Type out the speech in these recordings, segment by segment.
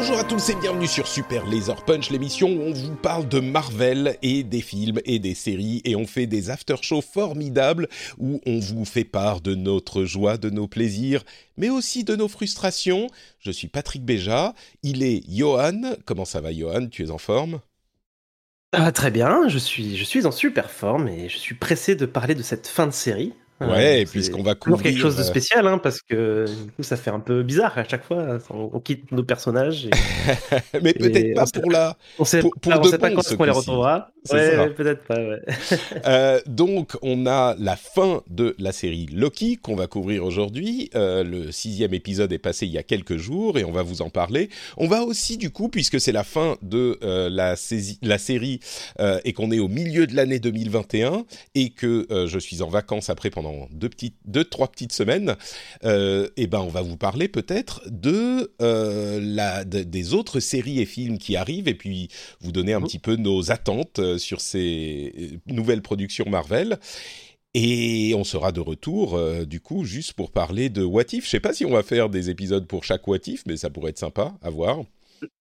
Bonjour à tous et bienvenue sur Super Laser Punch, l'émission où on vous parle de Marvel et des films et des séries et on fait des after-shows formidables où on vous fait part de notre joie, de nos plaisirs, mais aussi de nos frustrations. Je suis Patrick Béja, il est Johan. Comment ça va Johan? Tu es en forme? Ah, très bien, je suis, je suis en super forme et je suis pressé de parler de cette fin de série. Ouais, puisqu'on va couvrir, quelque chose de euh, spécial, hein, parce que du coup, ça fait un peu bizarre à chaque fois. On, on quitte nos personnages. Et mais peut-être pas on pour la on sait, Pour- pour on sait pas quand qu'on les retrouvera. Ouais, peut-être pas. Ouais. Euh, donc, on a la fin de la série Loki qu'on va couvrir aujourd'hui. Euh, le sixième épisode est passé il y a quelques jours et on va vous en parler. On va aussi, du coup, puisque c'est la fin de euh, la, série et qu'on est au milieu de l'année 2021 et que je suis en vacances après pendant deux petites, deux trois petites semaines, euh, et ben on va vous parler peut-être de euh, la de- des autres séries et films qui arrivent et puis vous donner un petit peu nos attentes euh, sur ces nouvelles productions Marvel. Et on sera de retour, euh, du coup, juste pour parler de What If. Je sais pas si on va faire des épisodes pour chaque What If, mais ça pourrait être sympa à voir.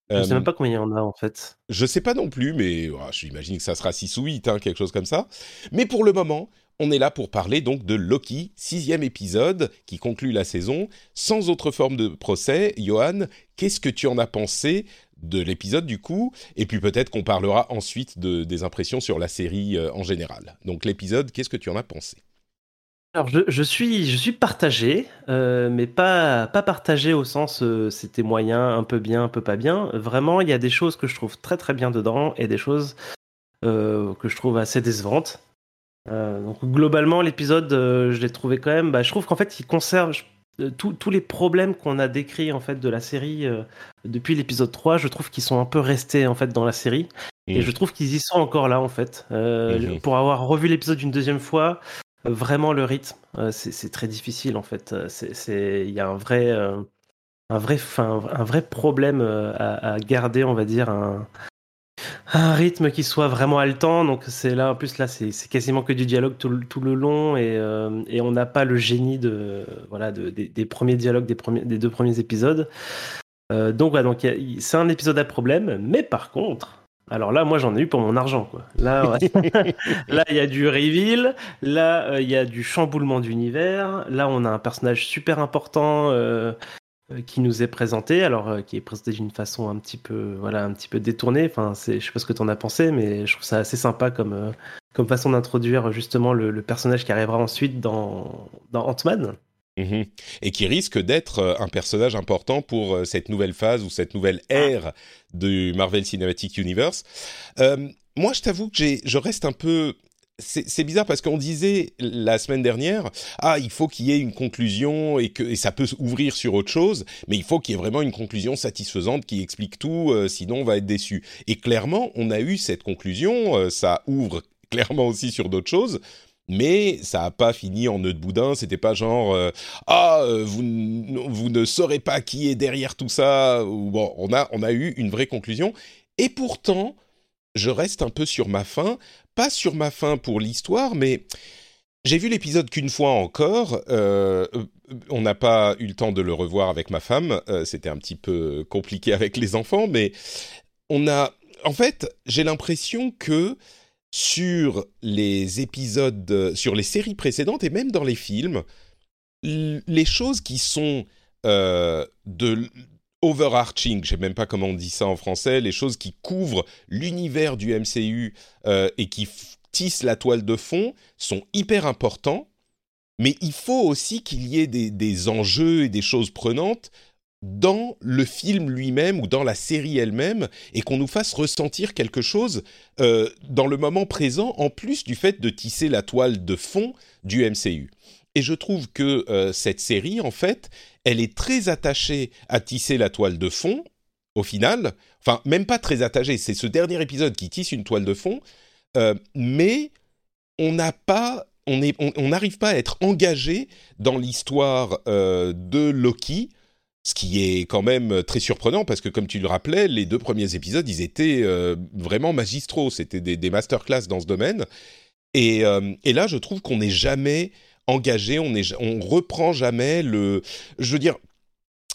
Je sais Euh, même pas combien il y en a en fait. je sais pas non plus, mais ah, j'imagine que ça sera 6 ou 8, hein, quelque chose comme ça. Mais pour le moment, on est là pour parler donc de Loki, sixième épisode qui conclut la saison, sans autre forme de procès. Johan, qu'est-ce que tu en as pensé de l'épisode du coup? Et puis peut-être qu'on parlera ensuite de, des impressions sur la série euh, en général. Donc l'épisode, qu'est-ce que tu en as pensé? Alors, je, suis, je suis partagé, euh, mais pas, pas partagé au sens euh, c'était moyen, un peu bien, un peu pas bien. Vraiment, il y a des choses que je trouve très très bien dedans et des choses que je trouve assez décevantes. Euh, donc globalement, l'épisode, euh, je l'ai trouvé quand même. Bah, je trouve qu'en fait, il conserve euh, tous- tous les problèmes qu'on a décrits en fait de la série depuis l'épisode 3. Je trouve qu'ils sont un peu restés en fait dans la série. Et je trouve qu'ils y sont encore là en fait. Pour avoir revu l'épisode une deuxième fois, vraiment le rythme, c'est très difficile en fait. Il y a un vrai, un vrai, un vrai problème à, à garder, on va dire, un, un rythme qui soit vraiment haletant. Donc c'est là, en plus là, c'est quasiment que du dialogue tout, le- long et, euh, et on n'a pas le génie de, voilà, de- des, premiers dialogues des, premiers, des deux premiers épisodes. Euh, donc voilà, donc c'est un épisode à problème, mais par contre. Alors là, moi, j'en ai eu pour mon argent. Là, là, il y a du reveal. Là, euh, il y a du chamboulement d'univers. Là, on a un personnage super important qui nous est présenté. Alors, euh, qui est présenté d'une façon un petit peu, voilà, un petit peu détournée. Enfin, c'est, je sais pas ce que t'en as pensé, mais je trouve ça assez sympa comme, euh, comme façon d'introduire justement le, le personnage qui arrivera ensuite dans, dans Ant-Man. Mhm. Et qui risque d'être euh, un personnage important pour euh, cette nouvelle phase ou cette nouvelle Ah. ère du Marvel Cinematic Universe. Euh, moi, je t'avoue que j'ai, je reste un peu. C'est bizarre parce qu'on disait la semaine dernière, ah, il faut qu'il y ait une conclusion et que ça peut ouvrir sur autre chose, mais il faut qu'il y ait vraiment une conclusion satisfaisante qui explique tout, euh, sinon on va être déçu. Et clairement, on a eu cette conclusion, euh, ça ouvre clairement aussi sur d'autres choses, mais ça n'a pas fini en nœud de boudin. C'était pas genre euh, ah vous vous ne saurez pas qui est derrière tout ça. Bon, on a on a eu une vraie conclusion. Et pourtant, je reste un peu sur ma faim, pas sur ma faim pour l'histoire, mais j'ai vu l'épisode qu'une fois encore. euh, on n'a pas eu le temps de le revoir avec ma femme. euh, C'était un petit peu compliqué avec les enfants, mais on a. En fait, j'ai l'impression que sur les épisodes, sur les séries précédentes et même dans les films, les choses qui sont euh, de overarching, je sais même pas comment on dit ça en français, les choses qui couvrent l'univers du MCU euh, et qui tissent la toile de fond sont hyper importants, mais il faut aussi qu'il y ait des, des enjeux et des choses prenantes dans le film lui-même ou dans la série elle-même et qu'on nous fasse ressentir quelque chose euh, dans le moment présent en plus du fait de tisser la toile de fond du MCU. Et je trouve que euh, cette série, en fait, elle est très attachée à tisser la toile de fond, au final. Enfin, même pas très attachée, c'est ce dernier épisode qui tisse une toile de fond, euh, mais on n'a pas on n'arrive pas à être engagé dans l'histoire de Loki ce qui est quand même très surprenant parce que, comme tu le rappelais, les deux premiers épisodes, ils étaient euh, vraiment magistraux. C'était des, des masterclass dans ce domaine. Euh, et là, je trouve qu'on n'est jamais engagé, on, reprend jamais le. Je veux dire,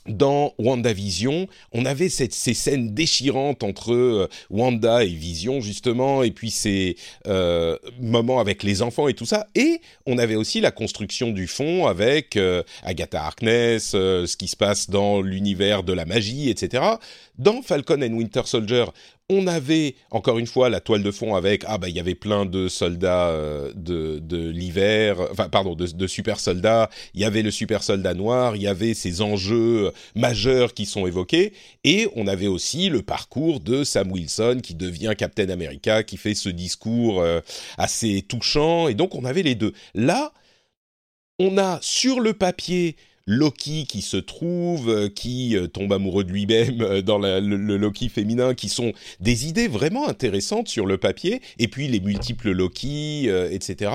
dans WandaVision, on avait ces scènes déchirantes entre euh, Wanda et Vision justement, et puis ces euh, moments avec les enfants et tout ça, et on avait aussi la construction du fond avec euh, Agatha Harkness, ce qui se passe dans l'univers de la magie, etc. Dans Falcon and Winter Soldier, on avait encore une fois la toile de fond avec ah bah il y avait plein de soldats euh, de, de l'hiver, enfin pardon de, super soldats. Il y avait le super soldat noir, il y avait ces enjeux majeurs qui sont évoqués et on avait aussi le parcours de Sam Wilson qui devient Captain America, qui fait ce discours euh, assez touchant et donc on avait les deux. Là, on a sur le papier Loki qui se trouve, euh, qui euh, tombe amoureux de lui-même euh, dans le, Loki féminin, qui sont des idées vraiment intéressantes sur le papier, et puis les multiples Loki, etc.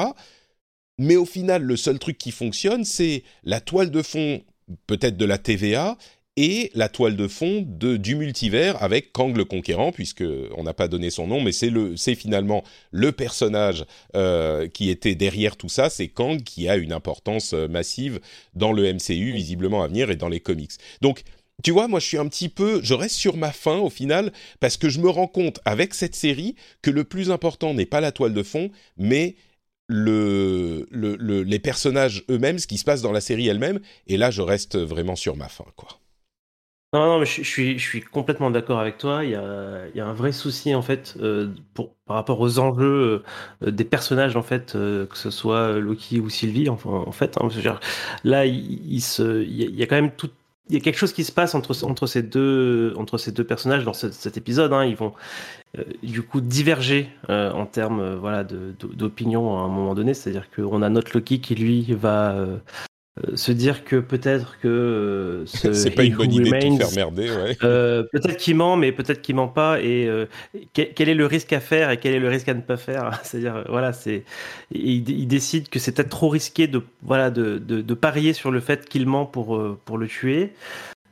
Mais au final, le seul truc qui fonctionne, c'est la toile de fond, peut-être de la TVA, et la toile de fond de, du multivers avec Kang le Conquérant, puisque on n'a pas donné son nom, mais c'est le, c'est finalement le personnage euh, qui était derrière tout ça, c'est Kang qui a une importance euh, massive dans le MCU visiblement à venir et dans les comics. Donc tu vois, moi je suis un petit peu, je reste sur ma faim au final parce que je me rends compte avec cette série que le plus important n'est pas la toile de fond, mais le, le, le, les personnages eux-mêmes, ce qui se passe dans la série elle-même. Et là, je reste vraiment sur ma faim, quoi. Non, non, mais je, suis, complètement d'accord avec toi. Il y a, un vrai souci en fait euh, par rapport aux enjeux euh, des personnages en fait, euh, que ce soit Loki ou Sylvie. En fait, hein, là, il, y a quand même quelque chose qui se passe entre, ces, deux, personnages dans cet épisode. Hein. Ils vont du coup diverger en termes voilà, d'opinion à un moment donné. C'est-à-dire qu'on a notre Loki qui lui va euh, se dire que peut-être que euh, c'est pas une bonne idée de faire merder ouais. euh, peut-être qu'il ment mais peut-être qu'il ment pas et euh, quel est le risque à faire et quel est le risque à ne pas faire? C'est-à-dire voilà c'est il, il, décide que c'est peut-être trop risqué de voilà de, de, de, parier sur le fait qu'il ment pour pour le tuer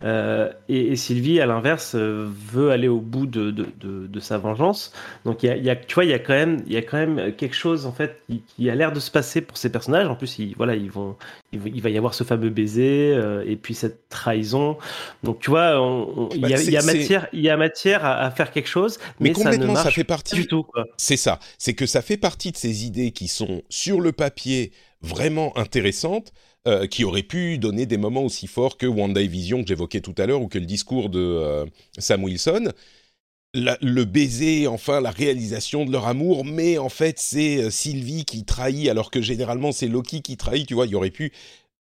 euh, et, et, Sylvie, à l'inverse, euh, veut aller au bout de, de, de, de sa vengeance. Donc, y a, y a, tu vois, il y a quand même, il y a quand même quelque chose en fait qui, qui a l'air de se passer pour ces personnages. En plus, ils, voilà, ils vont, il, va y avoir ce fameux baiser euh, et puis cette trahison. Donc, tu vois, il bah, y, a, y, a matière, il y a matière à, à, faire quelque chose, mais, mais ça ne marche ça fait partie, du tout. C'est ça. C'est que ça fait partie de ces idées qui sont sur le papier vraiment intéressantes euh, qui aurait pu donner des moments aussi forts que WandaVision que j'évoquais tout à l'heure ou que le discours de euh, Sam Wilson. le baiser, enfin la réalisation de leur amour, mais en fait c'est euh, Sylvie qui trahit alors que généralement c'est Loki qui trahit, tu vois, il y aurait pu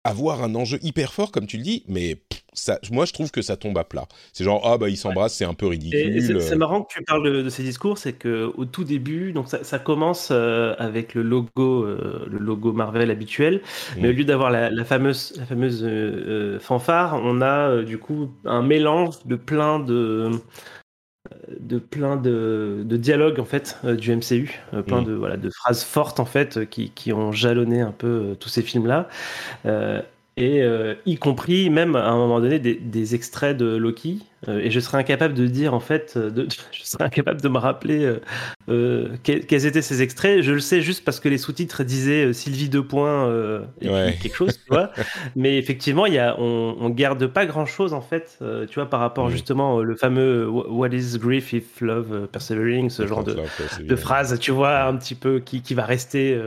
avoir un enjeu hyper fort comme tu le dis, mais ça, moi je trouve que ça tombe à plat. C'est genre ah bah ils s'embrassent, c'est un peu ridicule. C'est marrant que tu parles de, ces discours, c'est que au tout début, donc ça, ça commence euh, avec le logo, euh, le logo Marvel habituel, mais au lieu d'avoir la, la, fameuse, la fameuse euh, fanfare, on a du coup un mélange de plein de de plein de, de dialogues en fait du MCU, plein mm. de voilà de phrases fortes en fait qui, qui ont jalonné un peu tous ces films là et euh, y compris même à un moment donné des, des extraits de Loki euh, et je serais incapable de dire en fait euh, de, je serais incapable de me rappeler euh, quels étaient ces extraits je le sais juste parce que les sous-titres disaient Sylvie deux points et ouais. quelque chose tu vois mais effectivement y a on, on garde pas grand chose en fait tu vois par rapport oui. justement le fameux What is grief if love persevering ce genre de, de phrase tu vois un petit peu qui, qui va rester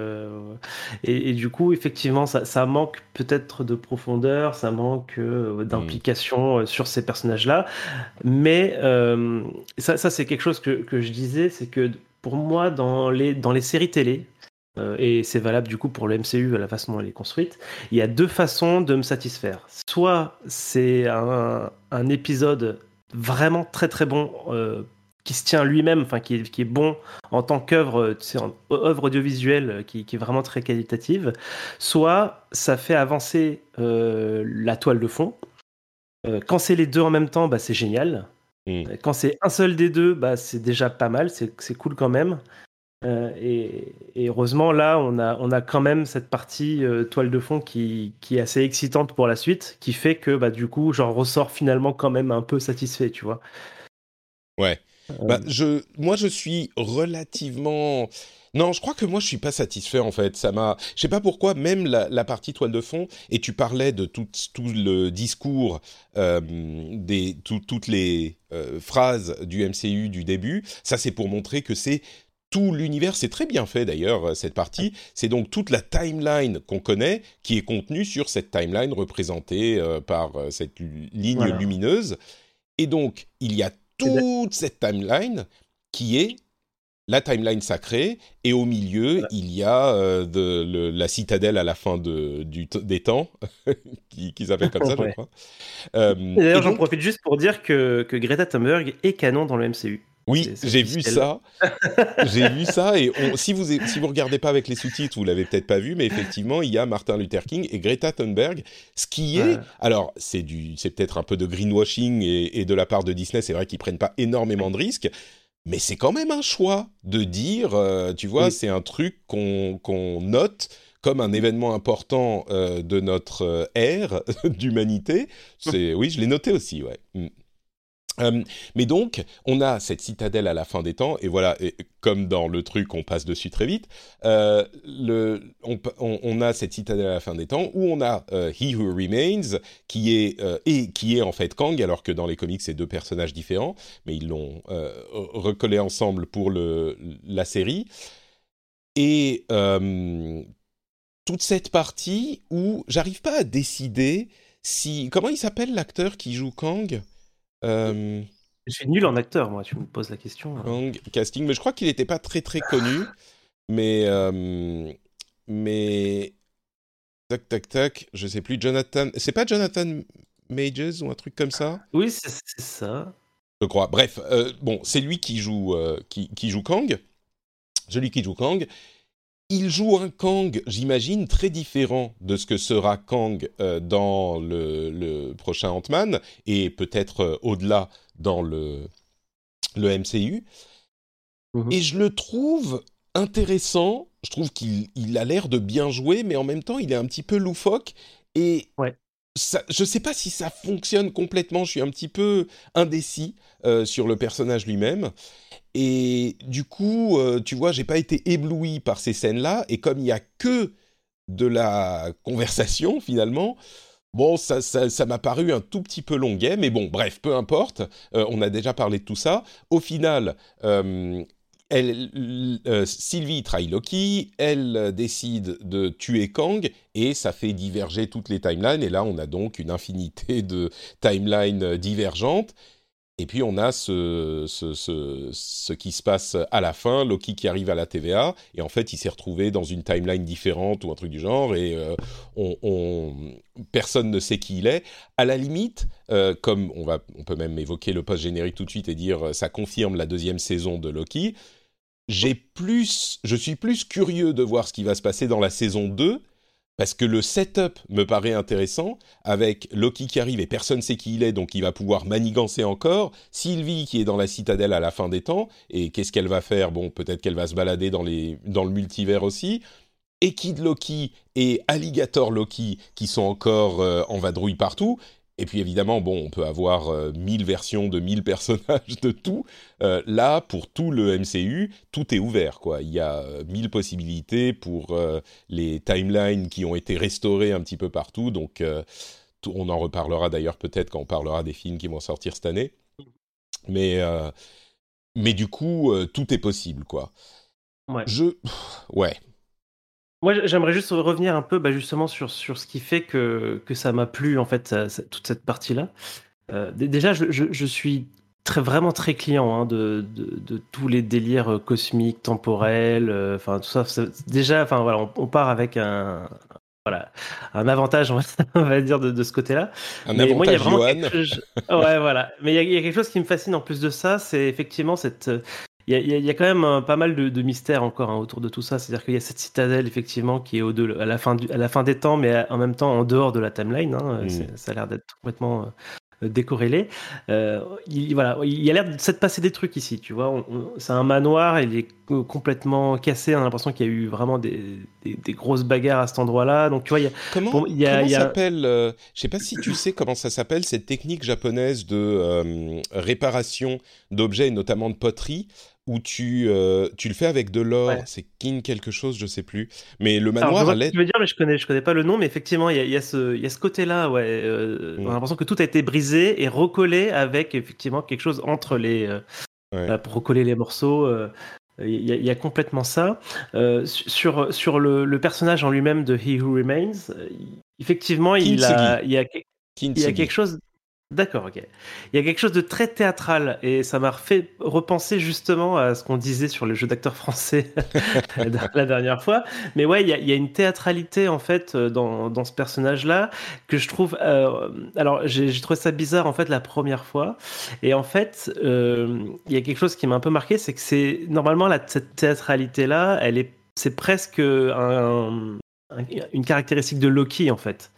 et, et, du coup effectivement ça, ça manque peut-être de profondeur, ça manque euh, d'implication mmh. sur ces personnages-là. Mais euh, ça, c'est quelque chose que, je disais, c'est que pour moi, dans les, dans les séries télé, et c'est valable du coup pour le MCU à la façon dont elle est construite, il y a deux façons de me satisfaire. Soit c'est un, épisode vraiment très très bon qui se tient lui-même, enfin qui qui est, bon en tant qu'œuvre, œuvre audiovisuelle qui, est vraiment très qualitative, soit ça fait avancer euh, la toile de fond. Euh, quand c'est les deux en même temps, bah, c'est génial. Mm. Quand c'est un seul des deux, bah, c'est déjà pas mal, c'est cool quand même. Euh, et, et, heureusement, là, on a, on a quand même cette partie toile de fond qui, qui, est assez excitante pour la suite, qui fait que bah, du coup, j'en ressors finalement quand même un peu satisfait, tu vois. Ouais. Bah, je, moi, je suis relativement. Non, je crois que moi je suis pas satisfait en fait. Ça m'a, je sais pas pourquoi, même la, partie toile de fond. Et tu parlais de tout, tout le discours, euh, des toutes les euh, phrases du MCU du début. Ça, c'est pour montrer que c'est tout l'univers. C'est très bien fait d'ailleurs cette partie. C'est donc toute la timeline qu'on connaît qui est contenue sur cette timeline représentée euh, par cette ligne lumineuse. Et donc il y a toute cette timeline qui est la timeline sacrée, et au milieu, il y a euh, de, la citadelle à la fin de, du des temps, qui, qui s'appelle comme ça, je crois. Euh, D'ailleurs, j'en profite juste pour dire que, que Greta Thunberg est canon dans le MCU. Oui, j'ai vu ça. j'ai vu ça et si vous si vous regardez pas avec les sous-titres, vous l'avez peut-être pas vu, mais effectivement, il y a Martin Luther King et Greta Thunberg, ce qui est alors c'est du c'est peut-être un peu de greenwashing et, de la part de Disney, c'est vrai qu'ils prennent pas énormément de risques, mais c'est quand même un choix de dire, euh, tu vois, c'est un truc qu'on note comme un événement important euh, de notre euh, ère d'humanité. C'est oui, je l'ai noté aussi, ouais. Mm. Euh, mais donc, on a cette citadelle à la fin des temps, et voilà, comme dans le truc, on passe dessus très vite. Euh, on, a cette citadelle à la fin des temps où on a euh, He Who Remains, qui est et qui est en fait Kang, alors que dans les comics c'est deux personnages différents, mais ils l'ont recollé ensemble pour la série. Et toute cette partie où j'arrive pas à décider si comment il s'appelle l'acteur qui joue Kang? Euh, je suis nul en acteur, moi, tu me poses la question. Hein. casting, mais je crois qu'il n'était pas très très connu. mais. Euh, mais. Tac, tac, tac, je sais plus. Jonathan. C'est pas Jonathan Majors ou un truc comme ça? Oui, c'est ça. Je crois. Bref, euh, bon, c'est lui qui joue, qui, qui, joue Kang. Celui qui joue Kang il joue un Kang, j'imagine, très différent de ce que sera Kang euh, dans le, prochain Ant-Man, et peut-être euh, au-delà dans le, le MCU. Mhm. Et je le trouve intéressant, je trouve qu'il a l'air de bien jouer, mais en même temps, il est un petit peu loufoque, et ouais. ça, je ne sais pas si ça fonctionne complètement, je suis un petit peu indécis euh, sur le personnage lui-même. Et du coup, euh, tu vois, j'ai pas été ébloui par ces scènes-là. Et comme il y a que de la conversation finalement, bon, ça, ça, m'a paru un tout petit peu longuet. Mais bon, bref, peu importe. Euh, on a déjà parlé de tout ça. Au final, euh, Sylvie trahit Loki, elle décide de tuer Kang et ça fait diverger toutes les timelines. Et là, on a donc une infinité de timelines divergentes. Et puis on a ce, ce, ce, ce, qui se passe à la fin, Loki qui arrive à la TVA, et en fait il s'est retrouvé dans une timeline différente ou un truc du genre, et euh, on, on, personne ne sait qui il est. À la limite, euh, comme on, va, on peut même évoquer le post-générique tout de suite et dire euh, ça confirme la deuxième saison de Loki, plus, je suis plus curieux de voir ce qui va se passer dans la saison 2, parce que le setup me paraît intéressant, avec Loki qui arrive et personne ne sait qui il est, donc il va pouvoir manigancer encore, Sylvie qui est dans la citadelle à la fin des temps, et qu'est-ce qu'elle va faire? Bon, peut-être qu'elle va se balader dans, les, dans le multivers aussi, et Kid Loki et Alligator Loki qui sont encore euh, en vadrouille partout, et puis évidemment, bon, on peut avoir euh, mille versions de mille personnages de tout. Euh, là, pour tout le MCU, tout est ouvert, quoi. Il y a euh, mille possibilités pour les timelines qui ont été restaurées un petit peu partout. Donc, on en reparlera d'ailleurs peut-être quand on parlera des films qui vont sortir cette année. Mais, mais du coup, tout est possible, quoi. Ouais. Je, ouais. Moi, j'aimerais juste revenir un peu bah, justement sur, sur ce qui fait que, que ça m'a plu, en fait, toute cette partie-là. Euh, déjà, je, je, suis très, vraiment très client hein, de, de, de, tous les délires cosmiques, temporels, enfin tout ça. Déjà, enfin voilà, on, on, part avec un, voilà, un avantage, on va, dire, de, de ce côté-là. Un Mais avantage, moi, il y a vraiment ouais, voilà. Mais il y, a, il y, a, quelque chose qui me fascine en plus de ça, c'est effectivement cette. Il y, a, il y a quand même euh, pas mal de, de mystères encore hein, autour de tout ça. C'est-à-dire qu'il y a cette citadelle, effectivement, qui est au -delà, à, la fin du, à la fin des temps, mais en même temps en dehors de la timeline. Hein. Mmh. Ça a l'air d'être complètement euh, décorrélé. Euh, il, voilà, il y a l'air de s'être passé des trucs ici, tu vois. C'est un manoir, il est complètement cassé. On a l'impression qu'il y a eu vraiment des, des, des, grosses bagarres à cet endroit-là. Donc, tu vois, il y a. Comment, bon, il y a, comment il y a... s'appelle euh, Je sais pas si tu sais comment ça s'appelle cette technique japonaise de euh, réparation d'objets, notamment de poterie où tu, euh, tu le fais avec de l'or, ouais. c'est kin quelque chose, je sais plus. Mais le manoir Alors, l'aide. Tu veux dire, mais je connais, je connais pas le nom, mais effectivement, il y a, y a, ce, y a ce côté-là, ouais. Euh, mm. On a l'impression que tout a été brisé et recollé avec effectivement quelque chose entre les. Euh, ouais. pour recoller les morceaux. Il y, a, il y, a complètement ça. sur sur le, le personnage en lui-même de He Who Remains, effectivement, il a, il, y a, il y a quelque chose D'accord, ok. Il y a quelque chose de très théâtral et ça m'a fait repenser justement à ce qu'on disait sur le jeu d'acteur français la dernière fois. Mais ouais, il y, a, y, a, une théâtralité en fait dans, dans ce personnage-là que je trouve. Euh, alors, j'ai trouvé ça bizarre en fait la première fois et en fait, euh, il y a quelque chose qui m'a un peu marqué, c'est que c'est normalement la, cette théâtralité-là, est, c'est presque un, un, une caractéristique de Loki en fait.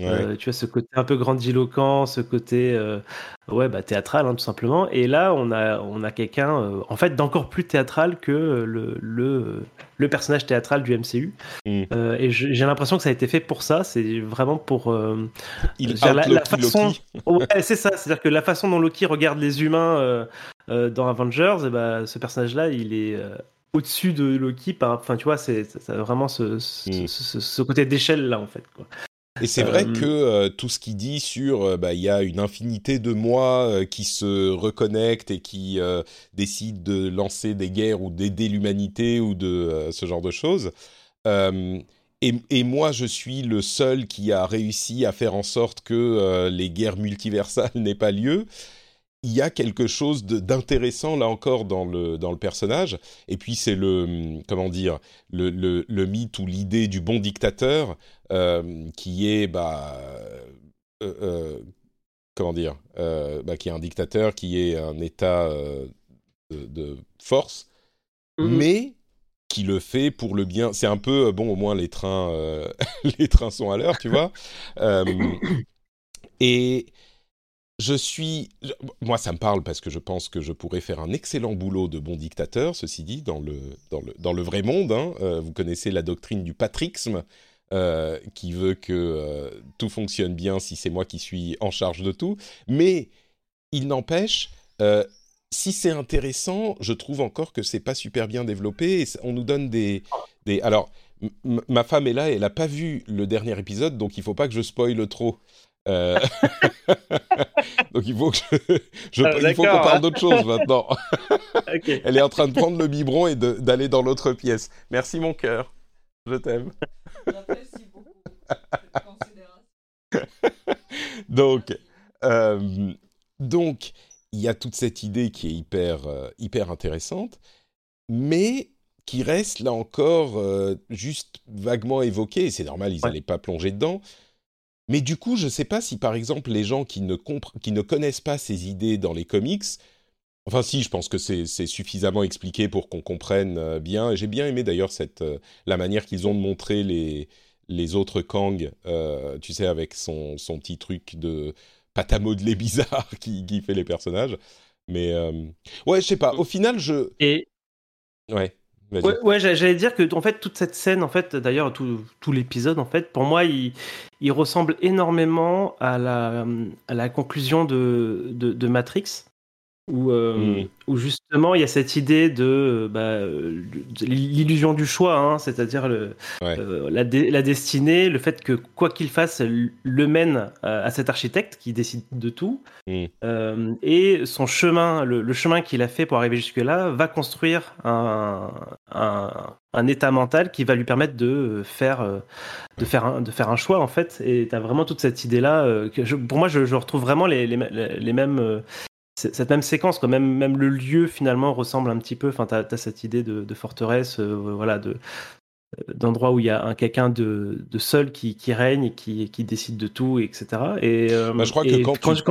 Ouais. Euh, tu vois ce côté un peu grandiloquent, ce côté euh, ouais bah théâtral hein, tout simplement. Et là on a on a quelqu'un euh, en fait d'encore plus théâtral que le, le le personnage théâtral du MCU. Mm. et j'ai l'impression que ça a été fait pour ça. C'est vraiment pour il la, la façon. ouais c'est ça. C'est-à-dire que la façon dont Loki regarde les humains dans Avengers, et bah, ce personnage là il est au-dessus de Loki par enfin tu vois c'est vraiment ce, ce, mm. ce, ce côté d'échelle là en fait quoi. Et c'est vrai euh... que euh, tout ce qu'il dit sur, euh, bah, il y a une infinité de moi euh, qui se reconnectent et qui décident de lancer des guerres ou d'aider l'humanité ou de ce genre de choses. Et, et, moi, je suis le seul qui a réussi à faire en sorte que les guerres multiversales n'aient pas lieu il y a quelque chose d'intéressant là encore dans le, dans le personnage. Et puis c'est le comment dire le, le, le mythe ou l'idée du bon dictateur euh, qui est bah euh, euh, comment dire bah, qui est un dictateur qui est un état de, de, force, mmh. mais qui le fait pour le bien. C'est un peu bon au moins les trains les trains sont à l'heure, tu vois. et je suis. Moi, ça me parle parce que je pense que je pourrais faire un excellent boulot de bon dictateur, ceci dit, dans le, dans le, dans le vrai monde. Hein. Euh, vous connaissez la doctrine du patrixme, euh, qui veut que euh, tout fonctionne bien si c'est moi qui suis en charge de tout. Mais il n'empêche. Si c'est intéressant, je trouve encore que c'est pas super bien développé. On nous donne des, des... alors ma femme est là, elle n'a pas vu le dernier épisode, donc il faut pas que je spoile trop. Euh... Donc il faut que je, je ah, il faut qu'on parle d'autre chose maintenant. okay. Elle est en train de prendre le biberon et d'aller dans l'autre pièce. Merci mon cœur, je t'aime. J'apprécie beaucoup cette considération. donc, euh, donc il y a toute cette idée qui est hyper euh, hyper intéressante, mais qui reste là encore euh, juste vaguement évoquée. C'est normal, ils n'allaient ouais. pas plonger dedans mais du coup, je ne sais pas si par exemple les gens qui ne, qui ne connaissent pas ces idées dans les comics, enfin si, je pense que c'est suffisamment expliqué pour qu'on comprenne euh, bien. J'ai bien aimé d'ailleurs cette euh, la manière qu'ils ont de montrer les les autres Kang, euh, tu sais, avec son, son petit truc de pâte à modeler bizarre qui, qui fait les personnages. Mais euh... ouais, je sais pas. Au final, je. Et. Ouais. Ouais, j'allais dire que en fait toute cette scène, en fait, d'ailleurs tout, l'épisode, en fait, pour moi, il, ressemble énormément à la, conclusion de Matrix, où, euh, mmh. où justement il y a cette idée de, bah, de l'illusion du choix, hein, c'est-à-dire ouais. euh, la, la, destinée, le fait que quoi qu'il fasse, le mène à, à, cet architecte qui décide de tout, mmh. euh, et son chemin, le, le chemin qu'il a fait pour arriver jusque-là, va construire un, un, un, état mental qui va lui permettre de faire, de faire, un, de faire un choix en fait. Et tu as vraiment toute cette idée-là. Que je, pour moi, je, je, retrouve vraiment les, les, les mêmes cette même séquence, quand même, même le lieu finalement ressemble un petit peu. Enfin, tu as, cette idée de, forteresse, voilà, de d'endroit où il y a un quelqu'un de, de, seul qui, qui règne et qui, qui, décide de tout, etc. Et bah, je crois que quand, tu,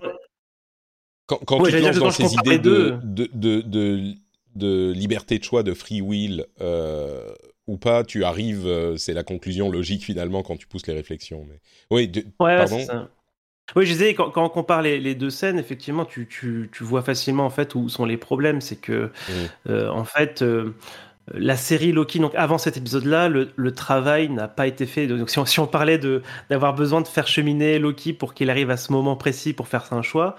quand, quand, tu te lances dans ces idées de, de, de, de, liberté de choix, de free will ou pas, tu arrives, c'est la conclusion logique finalement quand tu pousses les réflexions. Mais oui, pardon. Oui, je disais, quand, quand on compare les, les, deux scènes, effectivement, tu, tu, tu, vois facilement en fait où sont les problèmes. C'est que, mmh. euh, en fait, euh, la série Loki, donc avant cet épisode-là, le, le, travail n'a pas été fait. Donc, si on, si on parlait d'avoir besoin de faire cheminer Loki pour qu'il arrive à ce moment précis pour faire un choix,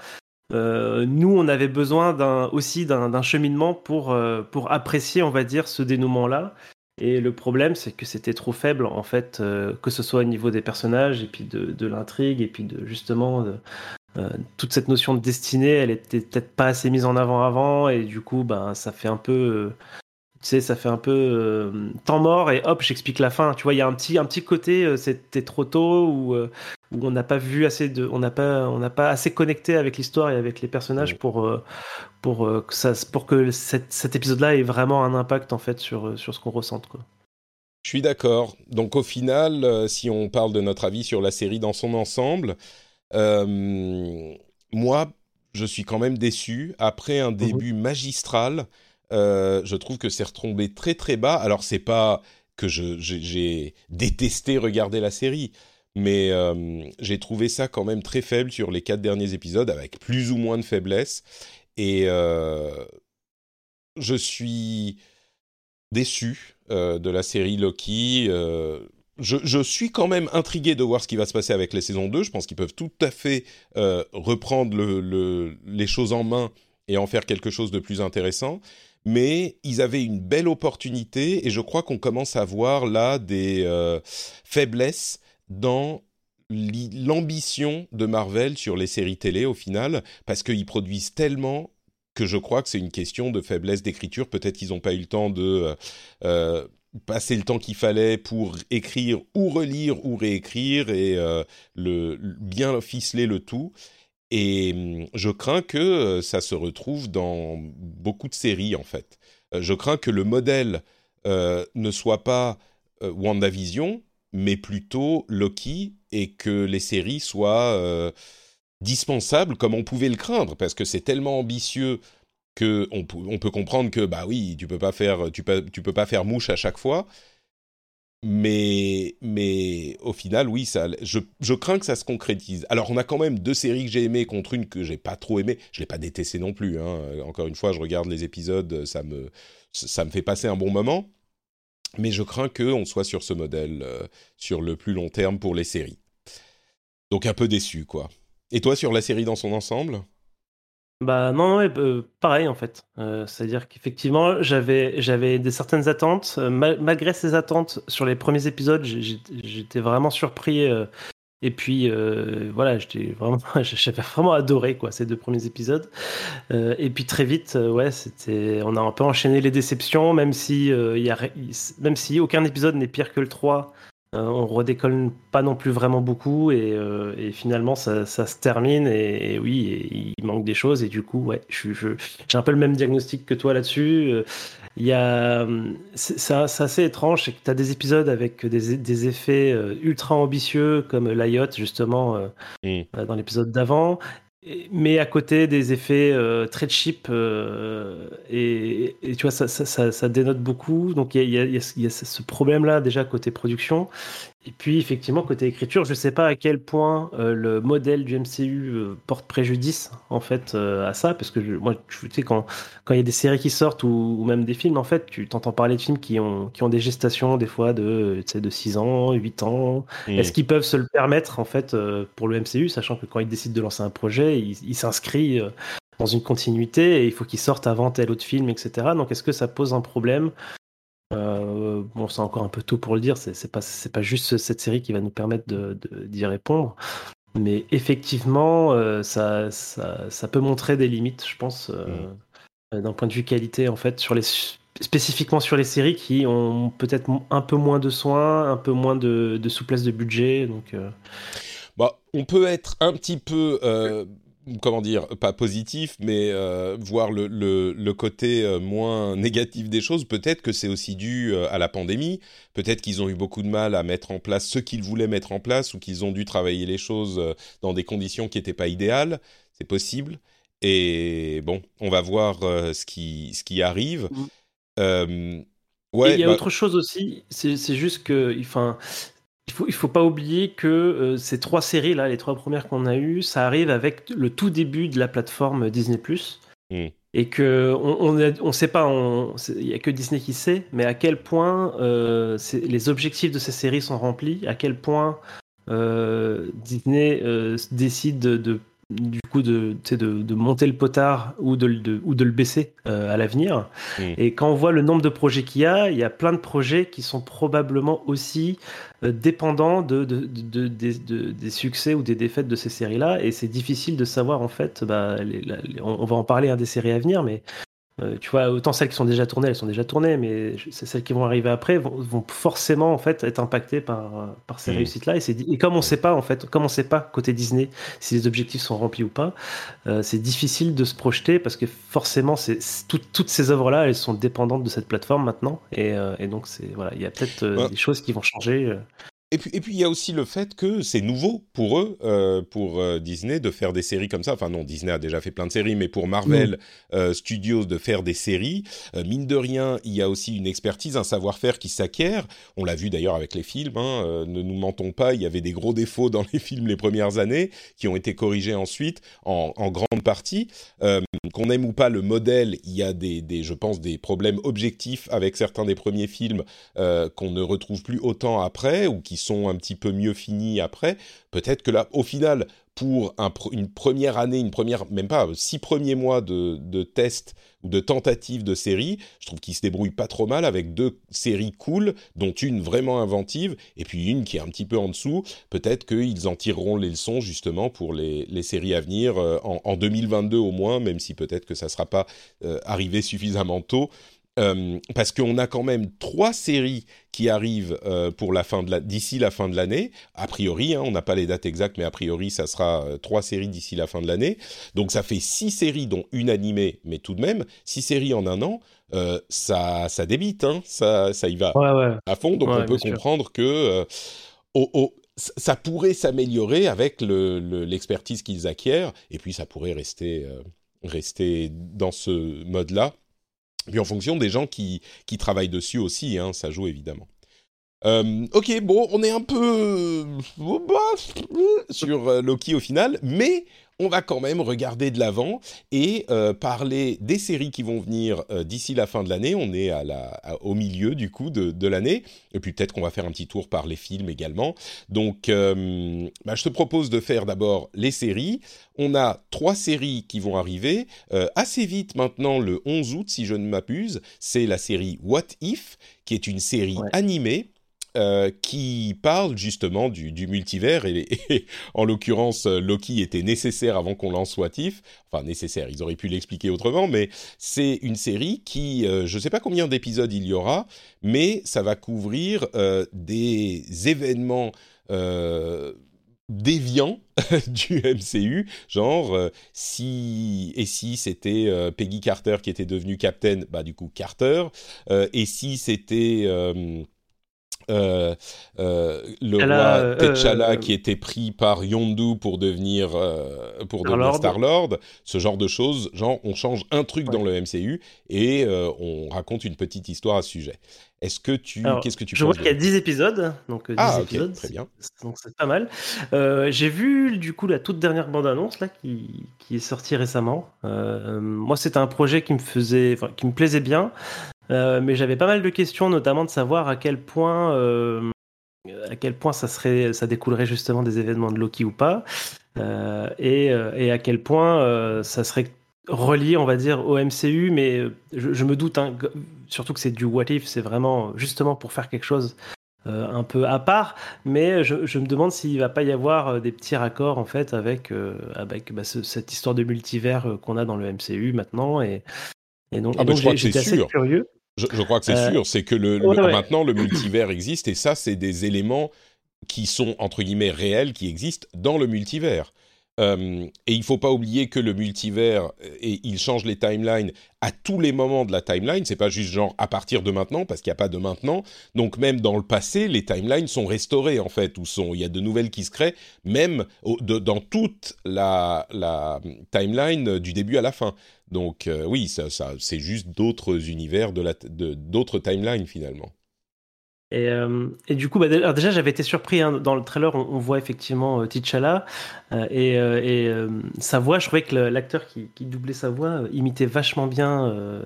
euh, nous, on avait besoin aussi d'un, cheminement pour, pour apprécier, on va dire, ce dénouement-là. Et le problème, c'est que c'était trop faible, en fait, euh, que ce soit au niveau des personnages, et puis de, l'intrigue, et puis de justement euh, toute cette notion de destinée, elle était peut-être pas assez mise en avant avant, et du coup, ben, ça fait un peu, euh, tu sais, ça fait un peu temps mort, et hop, j'explique la fin. Tu vois, il y a un petit, un petit côté, c'était trop tôt, ou où on n'a pas vu assez de, on n'a pas, on n'a pas assez connecté avec l'histoire et avec les personnages pour euh, pour euh, que ça, pour que cet épisode-là ait vraiment un impact en fait sur euh, sur ce qu'on ressente quoi. Je suis d'accord. Donc au final, si on parle de notre avis sur la série dans son ensemble, moi, je suis quand même déçu. Après un mhm. début magistral, je trouve que c'est retombé très très bas. Alors c'est pas que j'ai détesté regarder la série, mais euh, j'ai trouvé ça quand même très faible sur les quatre derniers épisodes, avec plus ou moins de faiblesse. Et euh, je suis déçu euh, de la série Loki. Je, suis quand même intrigué de voir ce qui va se passer avec les saisons 2. Je pense qu'ils peuvent tout à fait reprendre le, le, les choses en main et en faire quelque chose de plus intéressant. Mais ils avaient une belle opportunité et je crois qu'on commence à voir là des faiblesses dans l'ambition de Marvel sur les séries télé au final, parce qu'ils produisent tellement que je crois que c'est une question de faiblesse d'écriture. Peut-être qu'ils n'ont pas eu le temps de euh, euh, passer le temps qu'il fallait pour écrire ou relire ou réécrire et euh, le, bien ficeler le tout. Et hum, je crains que ça se retrouve dans beaucoup de séries en fait. Je crains que le modèle ne soit pas WandaVision, mais plutôt Loki et que les séries soient euh, dispensables comme on pouvait le craindre parce que c'est tellement ambitieux que on, peut comprendre que bah oui tu peux pas faire tu peux, tu peux pas faire mouche à chaque fois. Mais mais au final oui ça je, je crains que ça se concrétise. Alors on a quand même deux séries que j'ai aimées contre une que j'ai pas trop aimée je l'ai pas détestée non plus hein. encore une fois je regarde les épisodes ça me ça me fait passer un bon moment mais je crains qu'on soit sur ce modèle euh, sur le plus long terme pour les séries. Donc un peu déçu, quoi. Et toi, sur la série dans son ensemble? Bah non, euh, pareil en fait. Euh, c'est-à-dire qu'effectivement, j'avais j'avais des certaines attentes. malgré ces attentes, sur les premiers épisodes, j'étais vraiment surpris et puis euh, voilà, j'étais vraiment, j'avais vraiment adoré quoi ces deux premiers épisodes. Euh, et puis très vite, euh, ouais, c'était, on a un peu enchaîné les déceptions, même si il y a, même si aucun épisode n'est pire que le 3. on redécolle pas non plus vraiment beaucoup et, finalement ça, se termine et, oui, il manque des choses et du coup, ouais, j'ai un peu le même diagnostic que toi là-dessus. Il y a, c'est assez étrange, c'est que tu as des épisodes avec des, des effets euh, ultra ambitieux comme l'IOT justement euh, euh, dans l'épisode d'avant, mais à côté des effets très cheap et, et, tu vois ça, ça, ça, dénote beaucoup. Donc il y a, y a, ce problème là déjà côté production et puis effectivement côté écriture, je sais pas à quel point euh, le modèle du MCU euh, porte préjudice en fait euh, à ça, parce que moi, tu sais quand quand il y a des séries qui sortent ou, même des films, en fait, tu t'entends parler de films qui ont qui ont des gestations des fois de tu sais, de 6 ans, 8 ans. Mmh. Est-ce qu'ils peuvent se le permettre en fait pour le MCU, sachant que quand ils décident de lancer un projet, il, s'inscrit dans une continuité et il faut qu'il sorte avant tel autre film, etc. Donc est-ce que ça pose un problème euh, bon, c'est encore un peu tôt pour le dire, c'est pas, pas juste cette série qui va nous permettre d'y répondre. Mais effectivement, euh, ça, ça, ça, peut montrer des limites, je pense, euh, mm. d'un point de vue qualité, en fait, sur les, spécifiquement sur les séries qui ont peut-être un peu moins de soins, un peu moins de, de souplesse de budget. Donc, bah, on peut être un petit peu comment dire, pas positif, mais euh, voir le, le, le côté euh, moins négatif des choses, peut-être que c'est aussi dû euh, à la pandémie, peut-être qu'ils ont eu beaucoup de mal à mettre en place ce qu'ils voulaient mettre en place, ou qu'ils ont dû travailler les choses dans des conditions qui n'étaient pas idéales, c'est possible. Et bon, on va voir ce, qui, ce qui arrive. Mmh. ouais, il y a bah autre chose aussi, c'est juste que, enfin, il faut, il faut pas oublier que euh, ces trois séries là, les trois premières qu'on a eues, ça arrive avec le tout début de la plateforme Disney+. Mmh. Et que on, on, sait pas, il y a que Disney qui sait, mais à quel point euh, les objectifs de ces séries sont remplis, à quel point euh, Disney décide de du coup de, de, de, monter le potard ou de, de ou de le baisser euh, à l'avenir. Et quand on voit le nombre de projets qu'il y a, il y a plein de projets qui sont probablement aussi euh, dépendants de, des succès ou des défaites de ces séries-là. Et c'est difficile de savoir en fait, bah, on, va en parler à des séries à venir, mais euh, tu vois, autant celles qui sont déjà tournées, elles sont déjà tournées, mais celles qui vont arriver après vont, forcément en fait être impactées par, par ces mm. réussites-là. Et, et, comme on sait pas en fait, comme on sait pas côté Disney si les objectifs sont remplis ou pas, euh, c'est difficile de se projeter parce que forcément, c'est toutes ces œuvres-là, elles sont dépendantes de cette plateforme maintenant, et, euh, et donc c'est voilà, il y a peut-être des choses qui vont changer. Et puis, et puis il y a aussi le fait que c'est nouveau pour eux, euh, pour euh, Disney, de faire des séries comme ça. Enfin non, Disney a déjà fait plein de séries, mais pour Marvel euh, Studios de faire des séries, mine de rien, il y a aussi une expertise, un savoir-faire qui s'acquiert. On l'a vu d'ailleurs avec les films. Hein, ne nous mentons pas, il y avait des gros défauts dans les films les premières années qui ont été corrigés ensuite en, en grande partie. Qu'on aime ou pas le modèle, il y a des, des, je pense, des problèmes objectifs avec certains des premiers films qu'on ne retrouve plus autant après ou qui sont un petit peu mieux finis après. Peut-être que là, au final, pour une première année, une première, même pas six premiers mois de, de tests ou de tentatives de séries, je trouve qu'ils se débrouillent pas trop mal avec deux séries cool, dont une vraiment inventive et puis une qui est un petit peu en dessous. Peut-être qu'ils en tireront les leçons justement pour les, les séries à venir euh, en, en, 2022 au moins, même si peut-être que ça sera pas euh, arrivé suffisamment tôt. Euh, parce qu'on a quand même trois séries qui arrivent euh, pour la fin de la, d'ici la fin de l'année. A priori, hein, on n'a pas les dates exactes, mais a priori, ça sera euh, trois séries d'ici la fin de l'année. Donc ça fait six séries, dont une animée, mais tout de même six séries en un an. ça, ça débite, hein, ça, ça y va à fond. Donc on peut comprendre que ça pourrait s'améliorer avec le, l'expertise qu'ils acquièrent, et puis ça pourrait rester, rester dans ce mode-là puis en fonction des gens qui, travaillent dessus aussi, hein, ça joue évidemment. Euh, ok, bon, on est un peu euh, sur euh, Loki au final, mais on va quand même regarder de l'avant et euh, parler des séries qui vont venir euh, d'ici la fin de l'année. On est à la, au milieu du coup de, de l'année. Et puis peut-être qu'on va faire un petit tour par les films également. Donc euh, bah, je te propose de faire d'abord les séries. On a trois séries qui vont arriver assez vite maintenant le 11 août si je ne m'abuse. C'est la série What If qui est une série animée euh, qui parle justement du, multivers et, en l'occurrence euh, Loki était nécessaire avant qu'on lance What If. Enfin nécessaire, ils auraient pu l'expliquer autrement, mais c'est une série qui, euh, je ne sais pas combien d'épisodes il y aura, mais ça va couvrir des événements déviants du MCU, genre si et si c'était Peggy Carter qui était devenue Captain, bah du coup Carter, et si c'était euh, euh, le roi euh, T'Challa qui était pris par Yondu pour devenir pour devenir Star Lord, ce genre de choses, genre on change un truc dans le MCU et on raconte une petite histoire à ce sujet. Est-ce que tu qu'est-ce que tu Je vois qu'il y a 10 épisodes, donc 10 ah, épisodes, très bien. Donc c'est pas mal. J'ai vu du coup la toute dernière bande annonce là qui, qui est sortie récemment. moi c'était un projet qui me faisait, qui me plaisait bien. Euh, mais j'avais pas mal de questions, notamment de savoir à quel point, euh, à quel point ça serait, ça découlerait justement des événements de Loki ou pas, euh, et, et, à quel point ça serait relié, on va dire, au MCU. Mais je, je me doute, hein, surtout que c'est du What If, c'est vraiment justement pour faire quelque chose. un peu à part, mais je, je me demande s'il va pas y avoir des petits raccords en fait avec, avec bah, ce, cette histoire de multivers qu'on a dans le MCU maintenant et, et donc, ah bah, c'est sûr. Curieux. Je, je, crois que c'est euh, sûr, c'est que le, maintenant le multivers existe et ça c'est des éléments qui sont entre guillemets réels qui existent dans le multivers. Euh, et il faut pas oublier que le multivers et il change les timelines à tous les moments de la timeline. C'est pas juste genre à partir de maintenant parce qu'il n'y a pas de maintenant. Donc même dans le passé, les timelines sont restaurées en fait, ou il y a de nouvelles qui se créent, même dans toute la, timeline du début à la fin. Donc euh, oui, ça c'est juste d'autres univers de d'autres timelines finalement. Et, euh, et, du coup, bah, déjà, j'avais été surpris hein, dans le trailer. On, voit effectivement euh, T'Challa euh, et, et sa voix. Je trouvais que l'acteur qui, qui, doublait sa voix imitait vachement bien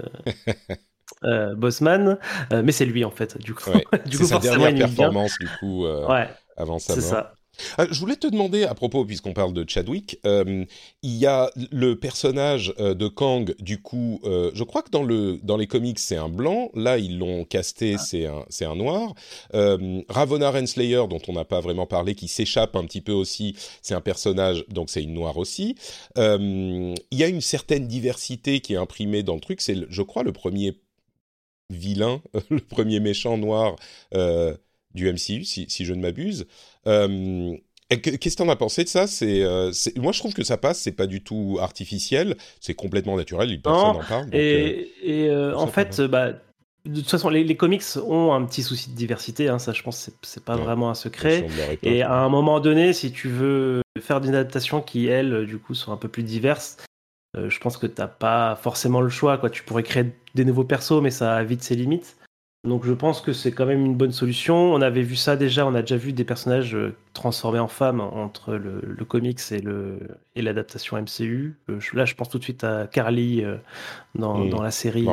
Bossman, mais c'est lui en fait. Du coup, du coup, sa dernière performance du coup avant sa mort. C'est ça. Euh, je voulais te demander, à propos, puisqu'on parle de Chadwick, euh, il y a le personnage euh, de Kang, du coup, je crois que dans, le, dans les comics, c'est un blanc. Là, ils l'ont casté, ah. c'est un, c'est un noir. Ravonna Renslayer, dont on n'a pas vraiment parlé, qui s'échappe un petit peu aussi, c'est un personnage, donc c'est une noire aussi. Il y a une certaine diversité qui est imprimée dans le truc. C'est, je crois, le premier vilain, le premier méchant noir du MCU, si, si je ne m'abuse. Euh, qu'est-ce que t'en as pensé de ça? Euh, c'est, moi je trouve que ça passe, c'est pas du tout artificiel, c'est complètement naturel, personne n'en parle. et, euh, en fait, bah, de toute façon, les, comics ont un petit souci de diversité, hein, ça je pense c'est, pas vraiment un secret. Et à un moment donné, si tu veux faire des adaptations qui, elles, du coup, sont un peu plus diverses, je pense que t'as pas forcément le choix. Quoi. Tu pourrais créer des nouveaux persos, mais ça a vite ses limites. Donc je pense que c'est quand même une bonne solution. On avait vu ça déjà, on a déjà vu des personnages euh, transformés en femmes entre le, comics et le et l'adaptation MCU. Euh, là, je pense tout de suite à Carly euh, dans, mmh. dans, la série.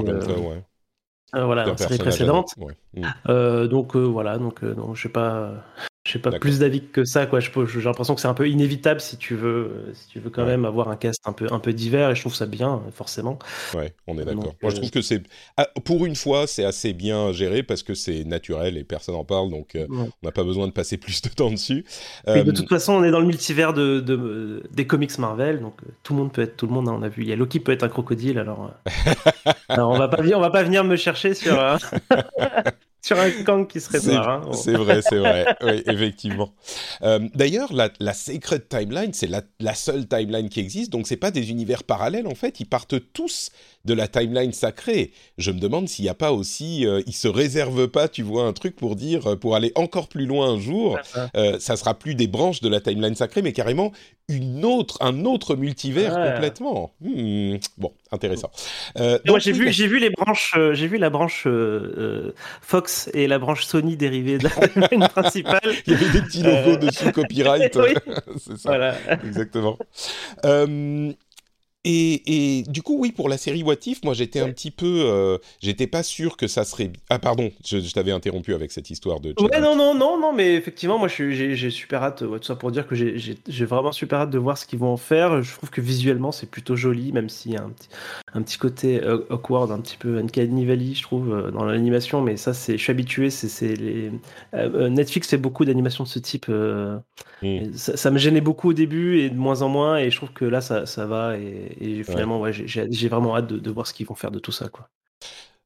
voilà, la série précédente. Mmh. donc voilà, donc non, je sais pas. Je sais pas plus d'avis que ça, quoi. J'ai l'impression que c'est un peu inévitable si tu veux, si tu veux quand même avoir un cast un peu, un peu divers, et je trouve ça bien, forcément. Ouais, on est d'accord. Moi, je euh, trouve que c'est, ah, pour une fois, c'est assez bien géré parce que c'est naturel et personne n'en parle, donc euh, on n'a pas besoin de passer plus de temps dessus. de euh, toute façon, on est dans le multivers de, de des comics Marvel, donc tout le monde peut être tout le monde. Hein, on a vu, il y a Loki peut être un crocodile, alors, alors on va pas, on va pas venir me chercher sur. sur un Kang qui serait noir. Hein. C'est vrai, c'est vrai. oui, effectivement. Euh, d'ailleurs, la, la, Sacred Timeline, c'est la, la, seule timeline qui existe, donc c'est pas des univers parallèles en fait. Ils partent tous de la timeline sacrée. Je me demande s'il n'y a pas aussi, euh, ils se réservent pas, tu vois, un truc pour dire, euh, pour aller encore plus loin un jour, euh, ça sera plus des branches de la timeline sacrée, mais carrément une autre, un autre multivers complètement. Hmm, bon, intéressant. Euh, moi, j'ai vu, j'ai vu les branches, euh, j'ai vu la branche Fox et la branche Sony dérivée de la timeline principale. Il y avait des petits logos dessus copyright. C'est ça. Voilà. Exactement. Et, et, du coup, oui, pour la série What If, moi j'étais un petit peu. Euh, j'étais pas sûr que ça serait. Ah, pardon, je, t'avais interrompu avec cette histoire de. Ouais, non, non, non, non, mais effectivement, moi j'ai super hâte, tout ça pour dire que j'ai vraiment super hâte de voir ce qu'ils vont en faire. Je trouve que visuellement c'est plutôt joli, même s'il y a un petit, un petit côté euh, awkward, un petit peu Uncanny Valley, je trouve, euh, dans l'animation, mais ça, c'est, je suis habitué. C'est les. Netflix fait beaucoup d'animations de ce type. Hmm. Ça, ça, me gênait beaucoup au début et de moins en moins, et je trouve que là ça, ça va. Et, et finalement, ouais. j'ai vraiment hâte de, voir ce qu'ils vont faire de tout ça, quoi.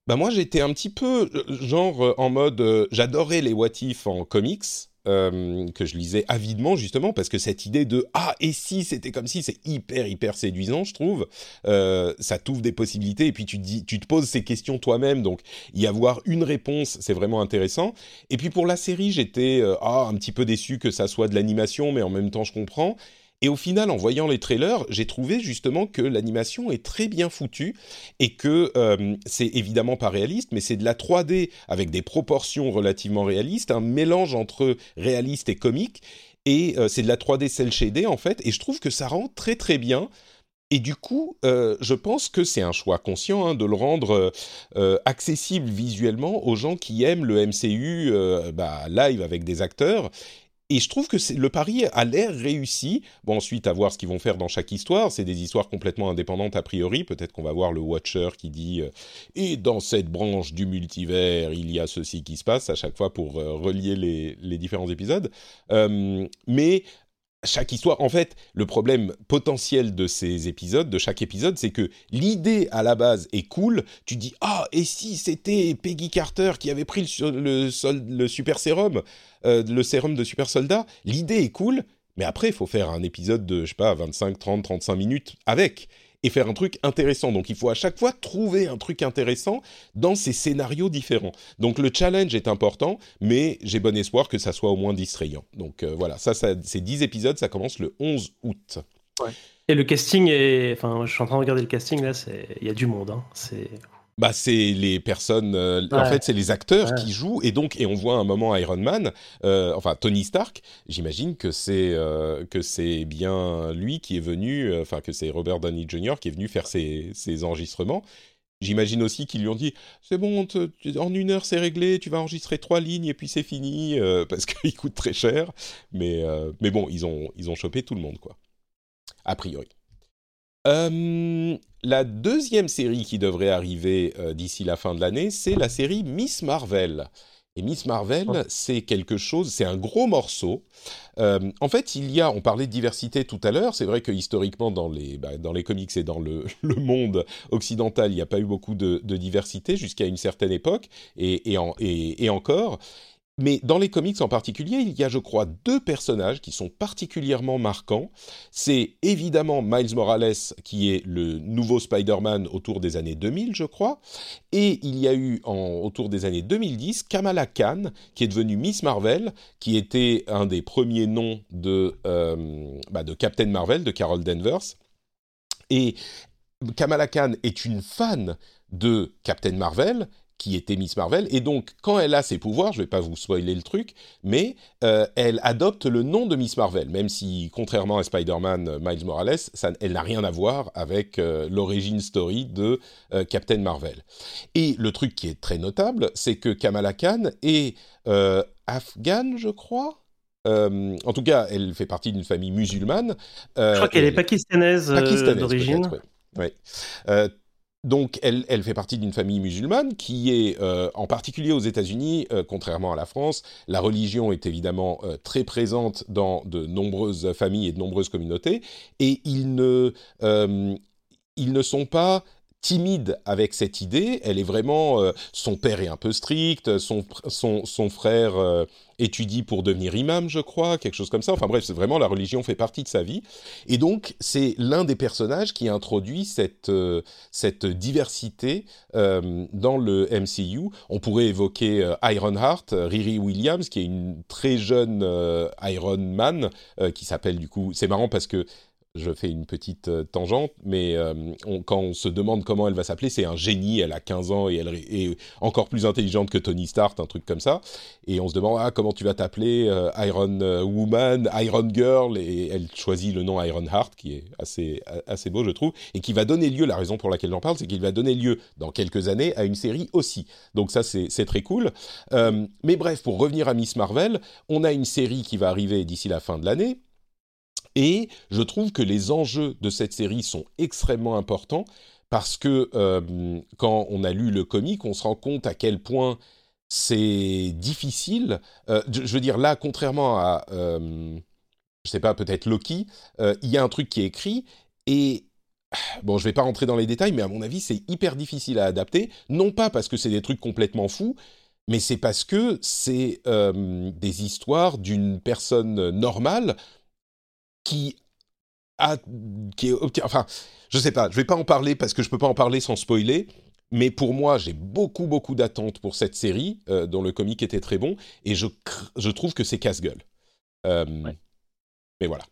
Bah moi, j'étais un petit peu euh, genre euh, en mode, euh, j'adorais les What If en comics. que je lisais avidement justement parce que cette idée de ah et si c'était comme si c'est hyper hyper séduisant je trouve ça t'ouvre des possibilités et puis tu te dis tu te poses ces questions toi-même donc y avoir une réponse c'est vraiment intéressant et puis pour la série j'étais ah un petit peu déçu que ça soit de l'animation mais en même temps je comprends et au final, en voyant les trailers, j'ai trouvé justement que l'animation est très bien foutue et que euh, c'est évidemment pas réaliste, mais c'est de la 3D avec des proportions relativement réalistes, un mélange entre réaliste et comique. Et euh, c'est de la 3D cel shaded en fait, et je trouve que ça rend très très bien. Et du coup, euh, je pense que c'est un choix conscient hein, de le rendre accessible visuellement aux gens qui aiment le MCU bah, live avec des acteurs et je trouve que le pari a l'air réussi. Bon, ensuite, à voir ce qu'ils vont faire dans chaque histoire. C'est des histoires complètement indépendantes a priori. Peut-être qu'on va voir le Watcher qui dit euh, Et dans cette branche du multivers, il y a ceci qui se passe à chaque fois pour euh, relier les, différents épisodes. Euh, mais chaque histoire, en fait, le problème potentiel de ces épisodes, de chaque épisode, c'est que l'idée à la base est cool. Tu dis ah et si c'était Peggy Carter qui avait pris le, super sérum, euh, le sérum de super soldat, l'idée est cool, Mais après, il faut faire un épisode de, je sais pas, 25, 30, 35 minutes avec et faire un truc intéressant. Donc il faut à chaque fois trouver un truc intéressant dans ces scénarios différents. Donc le challenge est important, mais j'ai bon espoir que ça soit au moins distrayant. Donc euh, voilà, ça, ça ces 10 épisodes, ça commence le 11 août. Et le casting est... Enfin, je suis en train de regarder le casting, là, il y a du monde. Hein. C'est bah, c'est les personnes. Euh, en fait, c'est les acteurs qui jouent et donc et on voit un moment Iron Man, euh, enfin Tony Stark. J'imagine que c'est euh, que c'est bien lui qui est venu, enfin que c'est Robert Downey Jr. qui est venu faire ses, ses enregistrements. J'imagine aussi qu'ils lui ont dit c'est bon, en une heure c'est réglé, tu vas enregistrer trois lignes et puis c'est fini parce qu'il coûte très cher. Mais mais bon, ils ont ils ont chopé tout le monde quoi. A priori. Euh, la deuxième série qui devrait arriver euh, d'ici la fin de l'année, c'est la série Miss Marvel. Et Miss Marvel, c'est quelque chose, c'est un gros morceau. Euh, en fait, il y a, on parlait de diversité tout à l'heure, c'est vrai que historiquement, dans les, bah, dans les comics et dans le, le monde occidental, il n'y a pas eu beaucoup de, de diversité jusqu'à une certaine époque, et, et, en, et, et encore. Mais dans les comics en particulier, il y a, je crois, deux personnages qui sont particulièrement marquants. C'est évidemment Miles Morales, qui est le nouveau Spider-Man autour des années 2000, je crois. Et il y a eu, en, autour des années 2010, Kamala Khan, qui est devenue Miss Marvel, qui était un des premiers noms de, euh, bah, de Captain Marvel, de Carol Danvers. Et Kamala Khan est une fan de Captain Marvel qui était Miss Marvel, et donc quand elle a ses pouvoirs, je vais pas vous spoiler le truc, mais euh, elle adopte le nom de Miss Marvel, même si contrairement à Spider-Man, euh, Miles Morales, ça, elle n'a rien à voir avec euh, l'origine story de Captain Marvel. Et le truc qui est très notable, c'est que Kamala Khan est afghane, je crois. en tout cas, elle fait partie d'une famille musulmane. je crois qu'elle est pakistanaise, d'origine. Oui. Donc, elle, fait partie d'une famille musulmane qui est, euh, en particulier aux États-Unis, euh, contrairement à la France, la religion est évidemment euh, très présente dans de nombreuses familles et de nombreuses communautés, et ils ne, ils ne sont pas timide avec cette idée. Elle est vraiment. Euh, son père est un peu strict, son, son, frère euh, étudie pour devenir imam, je crois, quelque chose comme ça. Enfin bref, c'est vraiment la religion fait partie de sa vie. Et donc, c'est l'un des personnages qui introduit cette, euh, cette diversité dans le MCU. On pourrait évoquer Ironheart, Riri Williams, qui est une très jeune Iron Man, qui s'appelle du coup. C'est marrant parce que je fais une petite euh, tangente, mais euh, quand on se demande comment elle va s'appeler, c'est un génie, elle a 15 ans et elle est encore plus intelligente que Tony Stark, un truc comme ça. Et on se demande, ah, comment tu vas t'appeler euh, Iron Woman, Iron Girl, et elle choisit le nom Iron Heart, qui est assez, assez beau, je trouve, et qui va donner lieu, la raison pour laquelle j'en parle, c'est qu'il va donner lieu, dans quelques années, à une série aussi. Donc ça, c'est très cool. mais bref, pour revenir à Miss Marvel, on a une série qui va arriver d'ici la fin de l'année, et je trouve que les enjeux de cette série sont extrêmement importants parce que euh, quand on a lu le comic, on se rend compte à quel point c'est difficile. Euh, je, veux dire, là, contrairement à, euh, je sais pas, peut-être Loki, il y a un truc qui est écrit et Bon, je vais pas rentrer dans les détails, mais à mon avis, c'est hyper difficile à adapter. Non pas parce que c'est des trucs complètement fous, mais c'est parce que c'est des histoires d'une personne normale qui a, qui est, enfin, je sais pas, je vais pas en parler parce que je peux pas en parler sans spoiler. Mais pour moi, j'ai beaucoup, beaucoup d'attentes pour cette série, euh, dont le comic était très bon, et je, je trouve que c'est casse-gueule. Euh, mais voilà.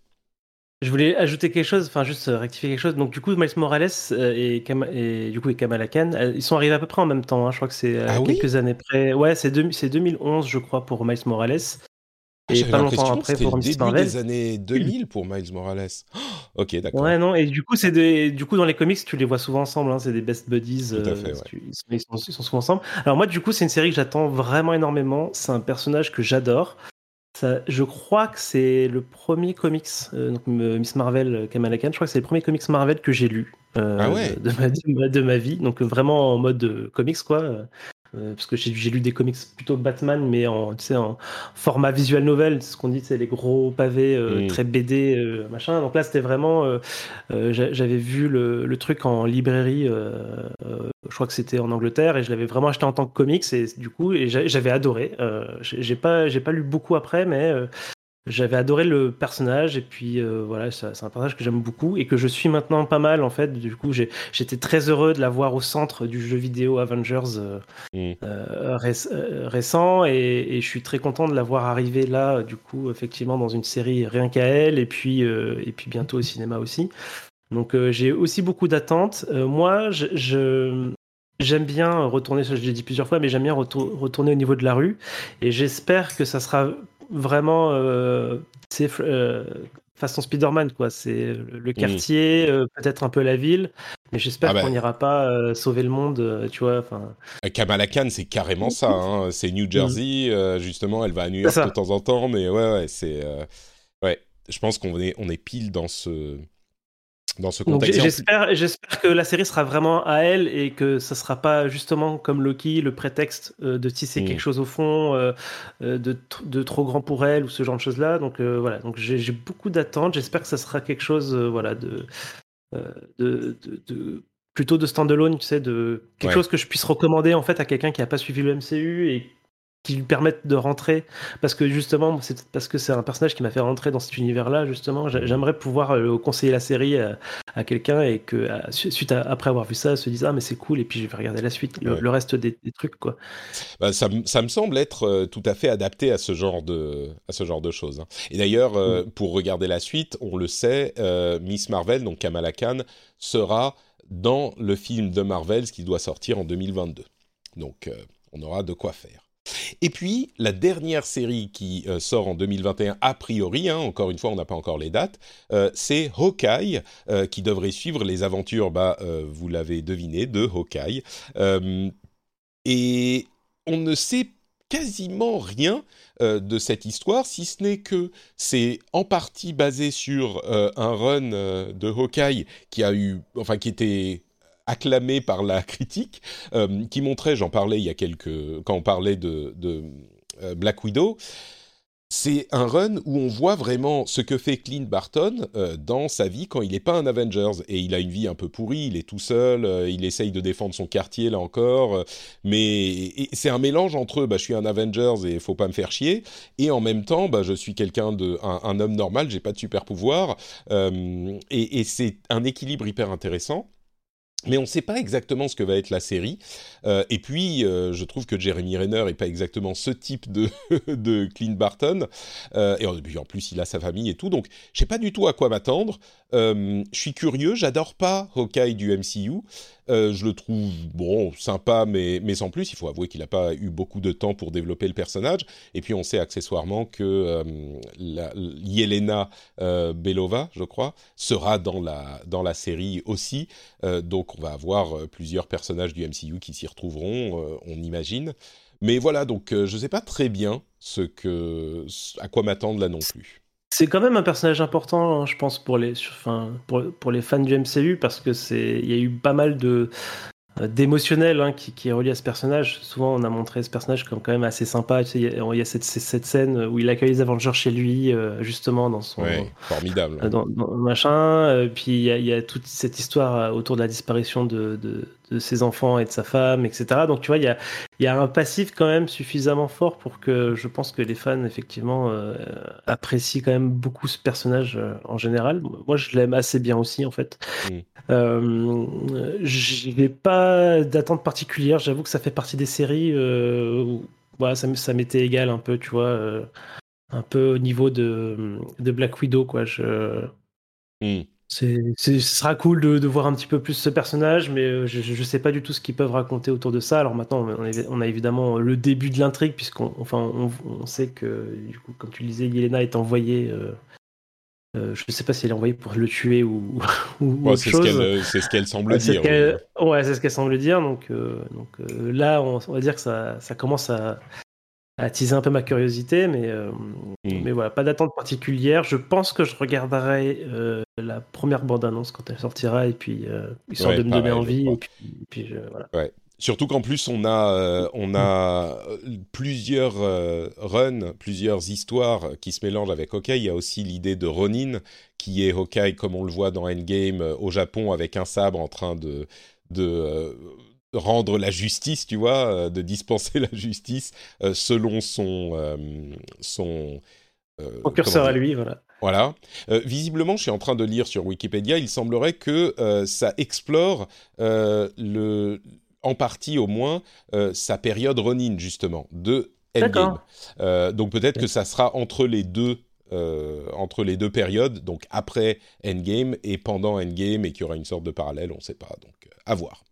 Je voulais ajouter quelque chose, enfin juste rectifier quelque chose. Donc du coup, Miles Morales euh, et, et, du coup et Kamala Khan, ils sont arrivés à peu près en même temps. Hein. Je crois que c'est ah quelques années près. Ouais, c'est 2011, je crois, pour Miles Morales. Ah, et pas longtemps après pour Miss Marvel. des années 2000 pour Miles Morales. ok, d'accord. Ouais, non, et du coup, c'est des... du coup, dans les comics, tu les vois souvent ensemble, hein, c'est des best buddies. Tout à fait, euh, ils, sont, ils, sont, souvent ensemble. Alors, moi, du coup, c'est une série que j'attends vraiment énormément. C'est un personnage que j'adore. Ça, je crois que c'est le premier comics, euh, donc Miss Marvel, Kamala Khan, je crois que c'est le premier comics Marvel que j'ai lu euh, ah ouais. de, ma, de, ma, vie. Donc vraiment en mode comics, quoi. Euh, parce que j'ai lu des comics plutôt Batman, mais en, tu sais, en format visual novel, ce qu'on dit, c'est les gros pavés euh, très BD, euh, machin. Donc là, c'était vraiment, j'avais vu le, le, truc en librairie, je crois que c'était en Angleterre, et je l'avais vraiment acheté en tant que comics, et du coup, j'avais adoré. j'ai pas, j'ai pas lu beaucoup après, mais j'avais adoré le personnage et puis euh, voilà, c'est un personnage que j'aime beaucoup et que je suis maintenant pas mal en fait. Du coup, j'étais très heureux de l'avoir au centre du jeu vidéo Avengers euh, mm. euh, récent et, et, je suis très content de l'avoir arrivé là, du coup, effectivement, dans une série rien qu'à elle et puis et puis bientôt au cinéma aussi. Donc j'ai aussi beaucoup d'attentes. moi, je, J'aime bien retourner, ça je l'ai dit plusieurs fois, mais j'aime bien retourner au niveau de la rue. Et j'espère que ça sera vraiment euh, euh, façon Spider-Man, quoi. C'est le mm. quartier, euh, peut-être un peu la ville, mais j'espère ah bah. qu'on n'ira pas euh, sauver le monde, tu vois. Enfin. Kamala Khan, c'est carrément ça. Hein. C'est New Jersey, justement. Elle va à New York de temps en temps, mais ouais, ouais, c'est ouais. Je pense qu'on est on est pile dans ce dans ce contexte. J'espère, j'espère que la série sera vraiment à elle et que ça sera pas justement comme Loki le prétexte euh, de tisser mm. quelque chose au fond euh, euh, de, de, trop grand pour elle ou ce genre de choses là. Donc voilà, donc j'ai beaucoup d'attentes. J'espère que ça sera quelque chose voilà de, de, de, plutôt de standalone, tu sais, de quelque chose que je puisse recommander en fait à quelqu'un qui a pas suivi le MCU et qui lui permettent de rentrer. Parce que justement c'est parce que c'est un personnage qui m'a fait rentrer dans cet univers là justement j'aimerais pouvoir euh, conseiller la série à, quelqu'un et que suite après avoir vu ça se dise ah mais c'est cool et puis je vais regarder la suite le, reste des, trucs quoi. Bah, ça, ça, me semble être euh, tout à fait adapté à ce genre de à ce genre de choses hein. et d'ailleurs euh, mm. pour regarder la suite on le sait Miss Marvel donc Kamala Khan sera dans le film de Marvel qui doit sortir en 2022 donc on aura de quoi faire et puis, la dernière série qui euh, sort en 2021, a priori, hein, encore une fois, on n'a pas encore les dates, euh, c'est Hawkeye, euh, qui devrait suivre les aventures, bah, vous l'avez deviné, de Hawkeye. et on ne sait quasiment rien de cette histoire, si ce n'est que c'est en partie basé sur un run de Hawkeye qui a eu, enfin qui était acclamé par la critique, euh, qui montrait, j'en parlais il y a quelques, quand on parlait de, euh, Black Widow, c'est un run où on voit vraiment ce que fait Clint Barton euh, dans sa vie quand il n'est pas un Avengers. Et il a une vie un peu pourrie, il est tout seul, il essaye de défendre son quartier là encore, mais c'est un mélange entre bah, je suis un Avengers et faut pas me faire chier. Et en même temps bah, je suis quelqu'un de un, homme normal, j'ai pas de super pouvoir et, et c'est un équilibre hyper intéressant mais on ne sait pas exactement ce que va être la série. Euh, et puis, euh, je trouve que Jeremy Renner n'est pas exactement ce type de, de Clint Barton. Euh, et en plus, il a sa famille et tout. Donc, je sais pas du tout à quoi m'attendre. je suis curieux. J'adore pas Hawkeye du MCU. Euh, je le trouve bon, sympa, mais, mais sans plus. Il faut avouer qu'il n'a pas eu beaucoup de temps pour développer le personnage. Et puis on sait accessoirement que euh, Yelena euh, Belova, je crois, sera dans la, dans la série aussi. donc on va avoir plusieurs personnages du MCU qui s'y retrouveront, on imagine. Mais voilà, donc je ne sais pas très bien ce que, à quoi m'attendre là non plus. C'est quand même un personnage important, hein, je pense, pour les, enfin, pour, pour, les fans du MCU, parce que c'est, il y a eu pas mal de, euh, d'émotionnel hein, qui, qui, est relié à ce personnage. Souvent, on a montré ce personnage comme quand même assez sympa. il y a, cette, cette, scène où il accueille les Avengers chez lui, euh, justement dans son formidable, euh, dans, machin. puis il y, a, il y, a, toute cette histoire autour de la disparition de, de, de, ses enfants et de sa femme, etc. Donc tu vois, il y a, y a un passif quand même suffisamment fort pour que je pense que les fans effectivement apprécient quand même beaucoup ce personnage en général. Moi, je l'aime assez bien aussi en fait. Mm. Euh, je n'ai pas d'attente particulière. J'avoue que ça fait partie des séries euh, où voilà, ça, ça m'était égal un peu, tu vois, euh, un peu au niveau de, de Black Widow, quoi. Je, hmm. C'est, ce sera cool de, de, voir un petit peu plus ce personnage, mais je ne sais pas du tout ce qu'ils peuvent raconter autour de ça. Alors maintenant, on, a évidemment le début de l'intrigue, puisqu'on enfin, on, on, sait que, du coup, comme tu le disais, Yelena est envoyée euh, je ne sais pas si elle est envoyée pour le tuer ou, ou autre chose. c'est ce qu'elle semble dire. ouais, c'est ce qu'elle semble dire. Donc, euh, donc euh, là, on, va dire que ça, ça commence à, attiser un peu ma curiosité, mais, hmm. mais voilà, pas d'attente particulière. Je pense que je regarderai la première bande-annonce quand elle sortira, et puis histoire de me donner envie. Et puis, voilà. Ouais. Surtout qu'en plus on a euh, on a euh, plusieurs euh, runs, plusieurs histoires qui se mélangent avec Hawkeye. Il y a aussi l'idée de Ronin qui est Hawkeye comme on le voit dans Endgame au Japon avec un sabre en train de de rendre la justice, tu vois, de dispenser la justice selon son son Son curseur à lui, voilà. Voilà. visiblement, je suis en train de lire sur Wikipédia, il semblerait que ça explore le, en partie au moins sa période Ronin justement de Endgame. donc peut-être que ça sera entre les deux euh, entre les deux périodes, donc après Endgame et pendant Endgame, et qu'il y aura une sorte de parallèle, on ne sait pas. Donc, euh, à voir.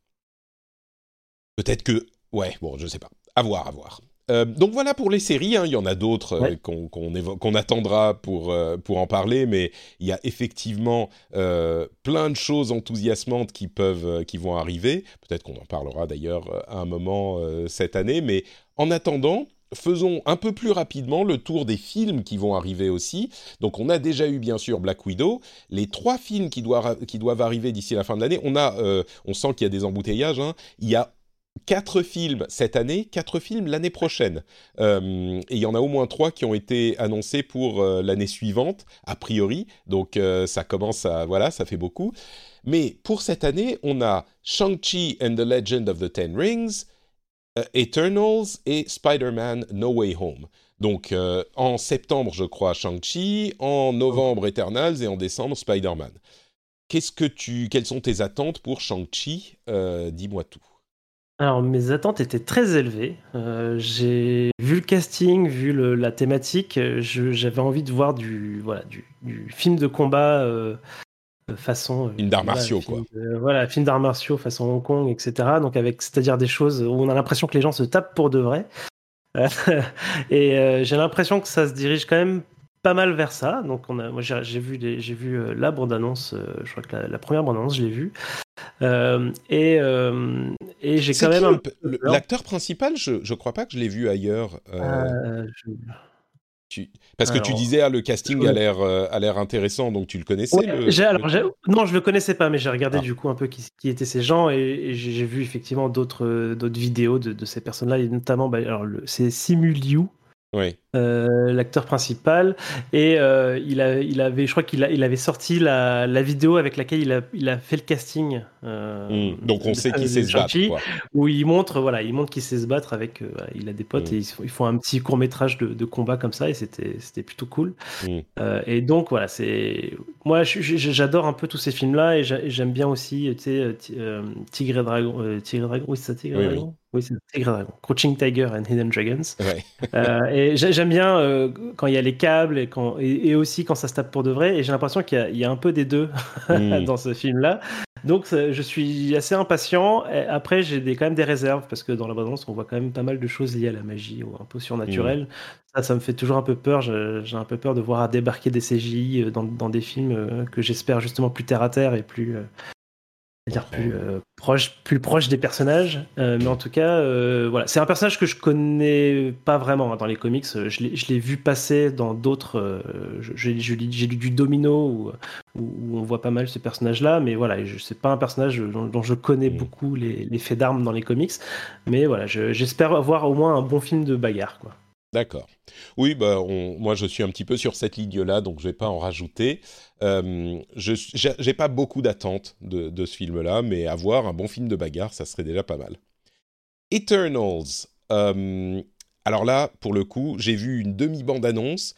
Peut-être que. Ouais, bon, je sais pas. À voir, à voir. Euh, donc voilà pour les séries, hein. il y en a d'autres qu'on attendra pour, pour en parler, mais il y a effectivement plein de choses enthousiasmantes qui, peuvent, qui vont arriver. Peut-être qu'on en parlera d'ailleurs à un moment cette année, mais en attendant, faisons un peu plus rapidement le tour des films qui vont arriver aussi. Donc on a déjà eu bien sûr Black Widow, les trois films qui doivent, qui doivent arriver d'ici la fin de l'année. On a, euh, on sent qu'il y a des embouteillages. Hein. Il y a quatre films cette année, quatre films l'année prochaine. Euh, et il y en a au moins trois qui ont été annoncés pour euh, l'année suivante, a priori. Donc ça commence à, voilà, ça fait beaucoup. Mais pour cette année, on a Shang-Chi and the Legend of the Ten Rings, euh, Eternals et Spider-Man No Way Home. Donc euh, en septembre, je crois, Shang-Chi, en novembre, Eternals et en décembre, Spider-Man. Qu'est-ce que tu, quelles sont tes attentes pour Shang-Chi? Euh, Dis-moi tout. Alors mes attentes étaient très élevées. j'ai vu le casting, vu la thématique, j'avais envie de voir du, voilà, du, du film de combat façon film d'arts martiaux quoi. voilà film d'arts martiaux façon Hong Kong etc donc avec c'est-à-dire des choses où on a l'impression que les gens se tapent pour de vrai. Et euh, j'ai l'impression que ça se dirige quand même pas mal vers ça. Donc on a moi j'ai vu j'ai vu euh, la bande annonce euh, je crois que la, première bande annonce je l'ai vue. Et et j'ai quand même l'acteur principal? Je je crois pas que je l'ai vu ailleurs parce que tu disais, ah, le casting a l'air euh, a l'air intéressant, donc tu le connaissais Non, je le connaissais pas, mais j'ai regardé ah. du coup un peu qui, étaient ces gens et, j'ai vu effectivement d'autres d'autres vidéos de, ces personnes-là, et notamment, bah, c'est Simu Liu, oui. Euh, l'acteur principal. Et euh, il, a, il avait, je crois qu'il il avait sorti la, la, vidéo avec laquelle il a, il a fait le casting. Euh, hmm. Donc on sait qu'il sait se battre. Où il montre, voilà, il montre qu'il sait se battre avec. il a des potes hmm. et ils, font un petit court métrage de, de combat comme ça et c'était, c'était plutôt cool. Hmm. et donc voilà, c'est. Moi, j'adore un peu tous ces films-là et j'aime bien aussi, tu sais, Tigre et Dragon. Tigre et Dragon, oui, c'est ça, Tigre et Dragon. Oui, c'est Tigre Dragon. Crouching Tiger and Hidden Dragons. euh, et j'aime bien euh, quand il y a les câbles et, quand, et, aussi quand ça se tape pour de vrai. Et j'ai l'impression qu'il y, y, a un peu des deux mm. dans ce film-là. Donc je suis assez impatient. Et après, j'ai quand même des réserves parce que dans la balance, on voit quand même pas mal de choses liées à la magie ou un peu surnaturelles. Mm. Ça, ça me fait toujours un peu peur. J'ai un peu peur de voir débarquer des CGI euh, dans, dans des films euh, que j'espère justement plus terre à terre et plus c'est-à-dire plus euh, proche, plus proche des personnages. Euh, mais en tout cas, euh, voilà, c'est un personnage que je connais pas vraiment hein, dans les comics. Je l'ai vu passer dans d'autres. J'ai lu du Domino où, où, on voit pas mal ce personnage-là, mais voilà, c'est pas un personnage dont, je connais mm. beaucoup les, les faits d'armes dans les comics. Mais voilà, j'espère avoir au moins un bon film de bagarre, quoi. D'accord. Oui, bah, moi je suis un petit peu sur cette ligne-là, donc je vais pas en rajouter. Euh, je n'ai pas beaucoup d'attentes de, ce film-là, mais avoir un bon film de bagarre, ça serait déjà pas mal. Eternals. Euh, alors là, pour le coup, j'ai vu une demi-bande-annonce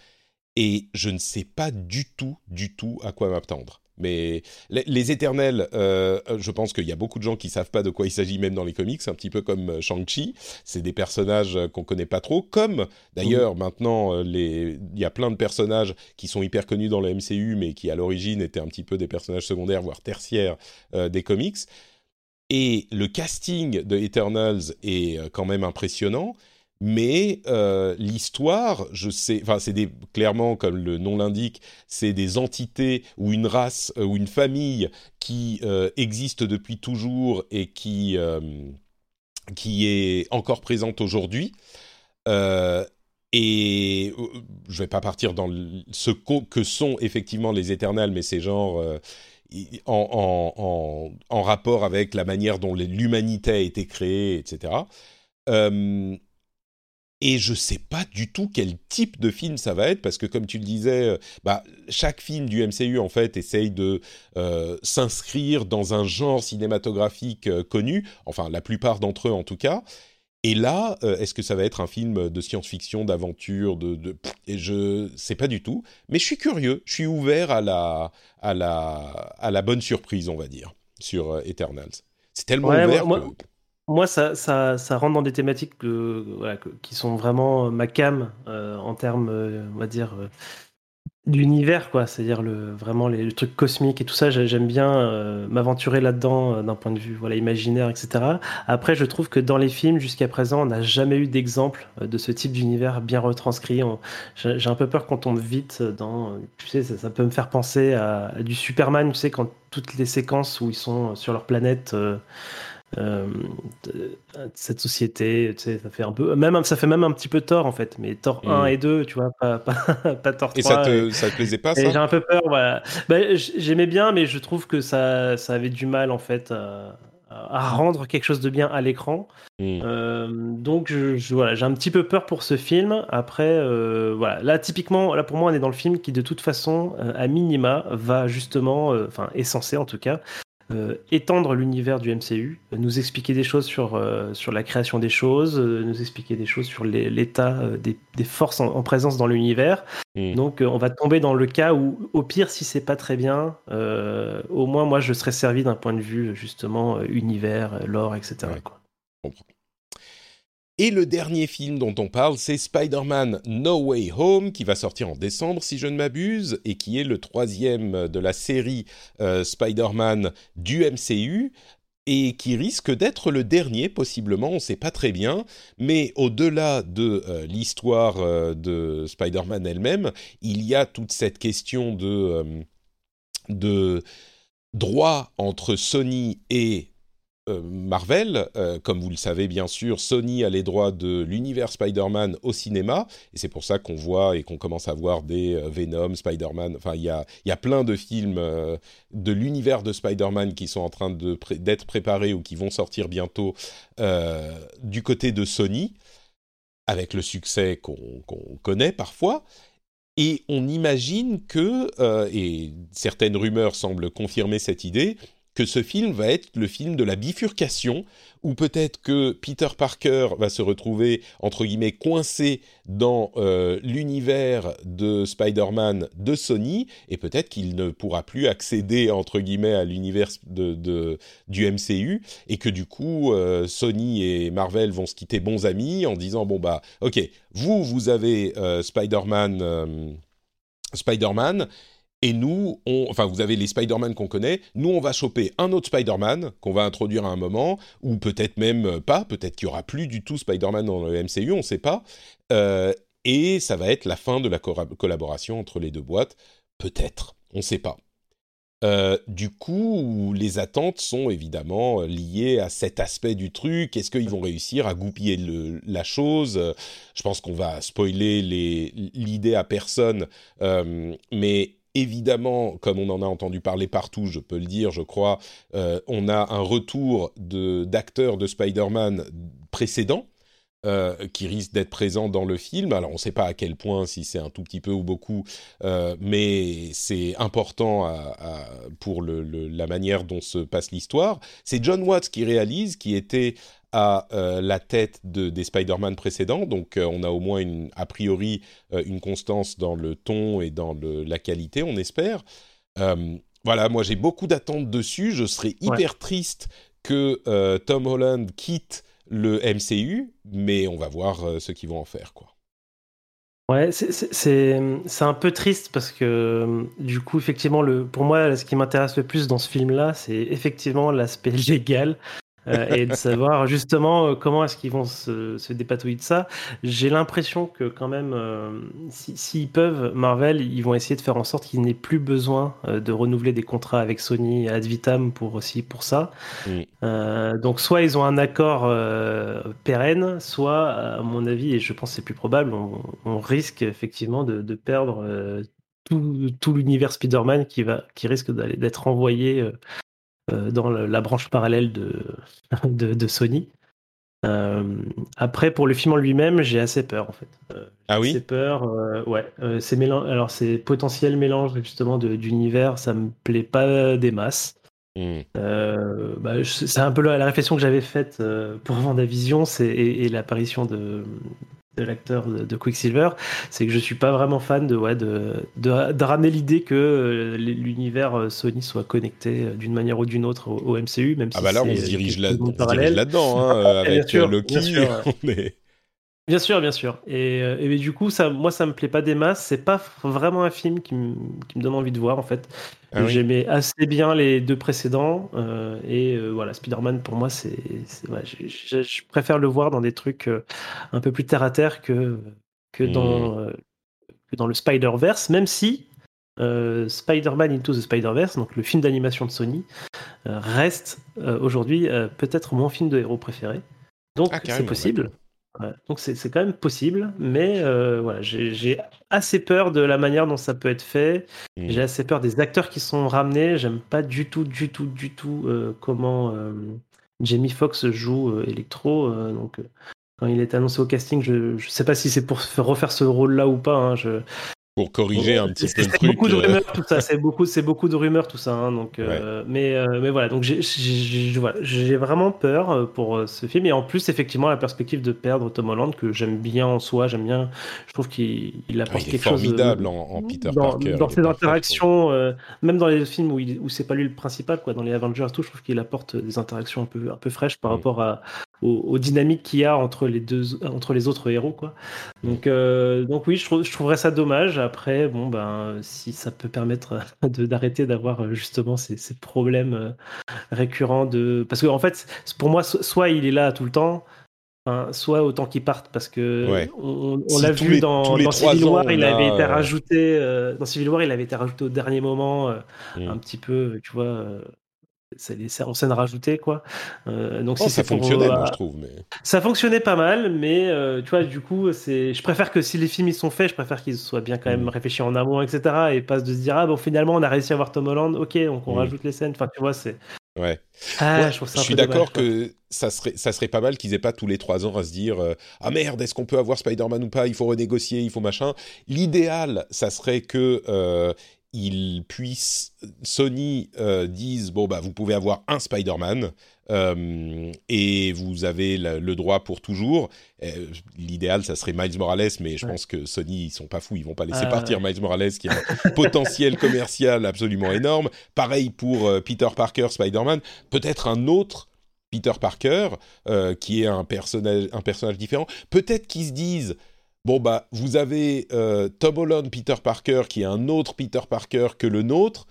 et je ne sais pas du tout, du tout à quoi m'attendre. Mais les, éternels, euh, je pense qu'il y a beaucoup de gens qui savent pas de quoi il s'agit même dans les comics, un petit peu comme euh, Shang-Chi. C'est des personnages euh, qu'on connaît pas trop. Comme d'ailleurs maintenant, il y a plein de personnages qui sont hyper connus dans le MCU, mais qui à l'origine étaient un petit peu des personnages secondaires, voire tertiaires des comics. Et le casting de Eternals est quand même impressionnant mais euh, l'histoire, je sais, enfin c'est clairement comme le nom l'indique, c'est des entités ou une race euh, ou une famille qui euh, existe depuis toujours et qui qui est encore présente aujourd'hui. et je vais pas partir dans ce que sont effectivement les éternels, mais c'est genre en, en, en, rapport avec la manière dont l'humanité a été créée, etc. Et je sais pas du tout quel type de film ça va être parce que comme tu le disais, euh, bah, chaque film du MCU en fait essaye de euh, s'inscrire dans un genre cinématographique euh, connu, enfin la plupart d'entre eux en tout cas. Et là, est-ce que ça va être un film de science-fiction, d'aventure, de, de, et je sais pas du tout. Mais je suis curieux, je suis ouvert à la, à la, à la bonne surprise, on va dire, sur Eternals. C'est tellement ouvert que... Moi, ça, ça, ça, rentre dans des thématiques qui sont vraiment ma cam en termes, on va dire, d'univers, quoi. C'est-à-dire le, vraiment les, le truc cosmique et tout ça. J'aime bien euh, m'aventurer là-dedans euh, d'un point de vue voilà, imaginaire, etc. Après, je trouve que dans les films, jusqu'à présent, on n'a jamais eu d'exemple euh, de ce type d'univers bien retranscrit. J'ai un peu peur qu'on tombe vite dans. Tu sais, ça, peut me faire penser à, du Superman, tu sais, quand toutes les séquences où ils sont sur leur planète. Euh, cette société, tu sais, ça fait un peu, même ça fait même un petit peu tort en fait, mais tort 1 mm. et 2, tu vois, pas, pas, pas tort 3. Et ça te, ça te plaisait pas ça? J'ai un peu peur, voilà. Bah, J'aimais bien, mais je trouve que ça, ça avait du mal en fait à, à rendre quelque chose de bien à l'écran. Mm. Euh, donc je, voilà, j'ai un petit peu peur pour ce film. Après, euh, voilà, là typiquement, là pour moi, on est dans le film qui de toute façon, à minima, va justement, enfin est censé en tout cas, euh, étendre l'univers du MCU, nous expliquer des choses sur, euh, sur la création des choses, euh, nous expliquer des choses sur l'état des, des, forces en, présence dans l'univers. Donc on va tomber dans le cas où, au pire, si c'est pas très bien, au moins moi je serais servi d'un point de vue justement univers, lore, etc. Quoi. Et le dernier film dont on parle, c'est Spider-Man No Way Home, qui va sortir en décembre, si je ne m'abuse, et qui est le troisième de la série euh, Spider-Man du MCU, et qui risque d'être le dernier, possiblement, on ne sait pas très bien, mais au-delà de euh, l'histoire euh, de Spider-Man elle-même, il y a toute cette question de, droit entre Sony et Marvel, euh, comme vous le savez bien sûr, Sony a les droits de l'univers Spider-Man au cinéma, et c'est pour ça qu'on voit et qu'on commence à voir des euh, Venom, Spider-Man, enfin il y a, y a, plein de films de l'univers de Spider-Man qui sont en train d'être préparés ou qui vont sortir bientôt du côté de Sony, avec le succès qu'on connaît parfois. Et on imagine que, et certaines rumeurs semblent confirmer cette idée, que ce film va être le film de la bifurcation, où peut-être que Peter Parker va se retrouver, entre guillemets, coincé dans euh, l'univers de Spider-Man de Sony, et peut-être qu'il ne pourra plus accéder, entre guillemets, à l'univers de, du MCU, et que du coup, euh, Sony et Marvel vont se quitter bons amis en disant, bon bah, ok, vous, vous avez euh, Spider-Man... Spider-Man, et nous, enfin, vous avez les Spider-Man qu'on connaît. Nous, on va choper un autre Spider-Man qu'on va introduire à un moment, ou peut-être même pas. Peut-être qu'il y aura plus du tout Spider-Man dans le MCU, on ne sait pas. Euh, et ça va être la fin de la collaboration entre les deux boîtes. Peut-être, on ne sait pas. Euh, du coup, les attentes sont évidemment liées à cet aspect du truc. Est-ce qu'ils vont réussir à goupiller la chose? Je pense qu'on va spoiler l'idée à personne, euh, mais évidemment, comme on en a entendu parler partout, je peux le dire, je crois, euh, on a un retour d'acteurs de, Spider-Man précédents. Euh, qui risquent d'être présents dans le film. Alors on ne sait pas à quel point, si c'est un tout petit peu ou beaucoup, euh, mais c'est important pour la manière dont se passe l'histoire. C'est John Watts qui réalise, qui était à euh, la tête de, des Spider-Man précédents. Donc on a au moins une, a priori une constance dans le ton et dans le, la qualité, on espère. voilà, moi j'ai beaucoup d'attentes dessus. Je serais hyper triste que Tom Holland quitte le MCU, mais on va voir ce qu'ils vont en faire, quoi. Ouais, c'est un peu triste parce que du coup, effectivement, le, pour moi, ce qui m'intéresse le plus dans ce film-là, c'est effectivement l'aspect légal euh, et de savoir justement euh, comment est-ce qu'ils vont se, se, dépatouiller de ça. J'ai l'impression que quand même, euh, s'ils peuvent, Marvel, ils vont essayer de faire en sorte qu'il n'ait plus besoin de renouveler des contrats avec Sony ad vitam pour aussi pour ça. donc soit ils ont un accord pérenne, soit à mon avis, et je pense c'est plus probable, on, risque effectivement de, de perdre tout, tout l'univers Spider-Man qui, va, qui risque d'être envoyé euh, dans la branche parallèle de, de, Sony. Euh, après, pour le film en lui-même, j'ai assez peur en fait. Euh, ah oui. Assez peur, ouais. c'est mélange. Alors c'est potentiel mélange justement d'univers, ça me plaît pas des masses. Hmm. Euh, bah, c'est un peu la, la réflexion que j'avais faite euh, pour Vendavision c'est, et, et l'apparition de, de l'acteur de, de Quicksilver, c'est que je suis pas vraiment fan de, ouais, de, de, de ramener l'idée que euh, l'univers euh, Sony soit connecté euh, d'une manière ou d'une autre au, au MCU, même si Ah bah là, on c'est, se dirige quelque là, on se dirige là-dedans, hein, avec sûr, Loki. on est- Bien sûr, bien sûr. Et, euh, et du coup, ça, moi, ça me plaît pas des masses. C'est pas vraiment un film qui, me- qui me donne envie de voir, en fait. Ah oui. J'aimais assez bien les deux précédents. euh, et euh, voilà, Spider-Man, pour moi, c'est. ouais, je, préfère le voir dans des trucs euh, un peu plus terre à terre que, que, Hmm. dans, que dans le Spider-Verse, même si. Spider-Man Into the Spider-Verse, donc le film d'animation de Sony, reste aujourd'hui peut-être mon film de héros préféré. Donc Ah, c'est possible. Ouais, donc c'est c'est quand même possible, mais euh, voilà, j'ai assez peur de la manière dont ça peut être fait. J'ai assez peur des acteurs qui sont ramenés. J'aime pas du tout, du tout, du tout euh, comment euh, Jamie Foxx joue euh, Electro. euh, donc euh, quand il est annoncé au casting, je, je sais pas si c'est pour faire- refaire ce rôle-là ou pas. hein, je, Pour corriger un petit peu le c'est truc. beaucoup de euh, rumeurs, tout ça. C'est beaucoup, c'est beaucoup de rumeurs, tout ça. hein, donc, euh, mais, euh, mais voilà. Donc, j'ai, j'ai, j'ai- voilà, j'ai vraiment peur pour ce film. Et en plus, effectivement, la perspective de perdre Tom Holland, que j'aime bien en soi, j'aime bien. Je trouve qu'il il ah, apporte il est quelque chose. de- formidable en, en Peter dans, Parker. dans il ses interactions, euh, même dans les films où, il, où c'est pas lui le principal, quoi, dans les Avengers, et tout, je trouve qu'il apporte des interactions un peu, un peu fraîches par Mm. rapport à, aux, aux dynamiques qu'il y a entre les deux, entre les autres héros, quoi. Donc, euh, donc oui, je trouverais ça dommage. Après, bon, ben, si ça peut permettre d'arrêter d'avoir euh, justement ces, ces problèmes euh, récurrents de, parce que en fait, pour moi, so- soit il est là tout le temps. enfin, soit autant qu'il parte parce que Ouais. on, on Si l'a vu les- dans, dans Civil War, il avait été euh, rajouté euh, dans Civil War, il avait été rajouté au dernier moment, euh, Mm. un petit peu, tu vois, c'est c'est en scène rajoutée quoi. Euh, donc Oh, si ça c'est pour, fonctionnait, euh, moi, je trouve. Mais... ça fonctionnait pas mal, mais euh, tu vois, du coup, c'est. Je préfère que si les films ils sont faits, je préfère qu'ils soient bien quand même Mm. réfléchis en amont, etc. Et pas de se dire ah bon finalement on a réussi à voir Tom Holland, ok, donc on Mm. rajoute les scènes. Enfin tu vois, c'est. Ouais. Ah, Ouais, je ça je suis d'accord que ça serait, ça serait pas mal qu'ils aient pas tous les trois ans à se dire euh, ah merde est-ce qu'on peut avoir Spider-Man ou pas? Il faut renégocier il faut machin l'idéal ça serait que ils puissent Sony euh, dise bon bah vous pouvez avoir un Spider-Man euh, et vous avez la- le droit pour toujours Euh, l'idéal ça serait Miles Morales mais je Ouais. pense que Sony ils sont pas fous ils vont pas laisser Ah, partir Miles Morales qui a un potentiel commercial absolument énorme pareil pour euh, Peter Parker Spider-Man peut-être un autre Peter Parker, qui est un personnage, un personnage différent. Peut-être qu'ils se disent, bon bah, vous avez euh, Tom Holland, Peter Parker, qui est un autre Peter Parker que le nôtre,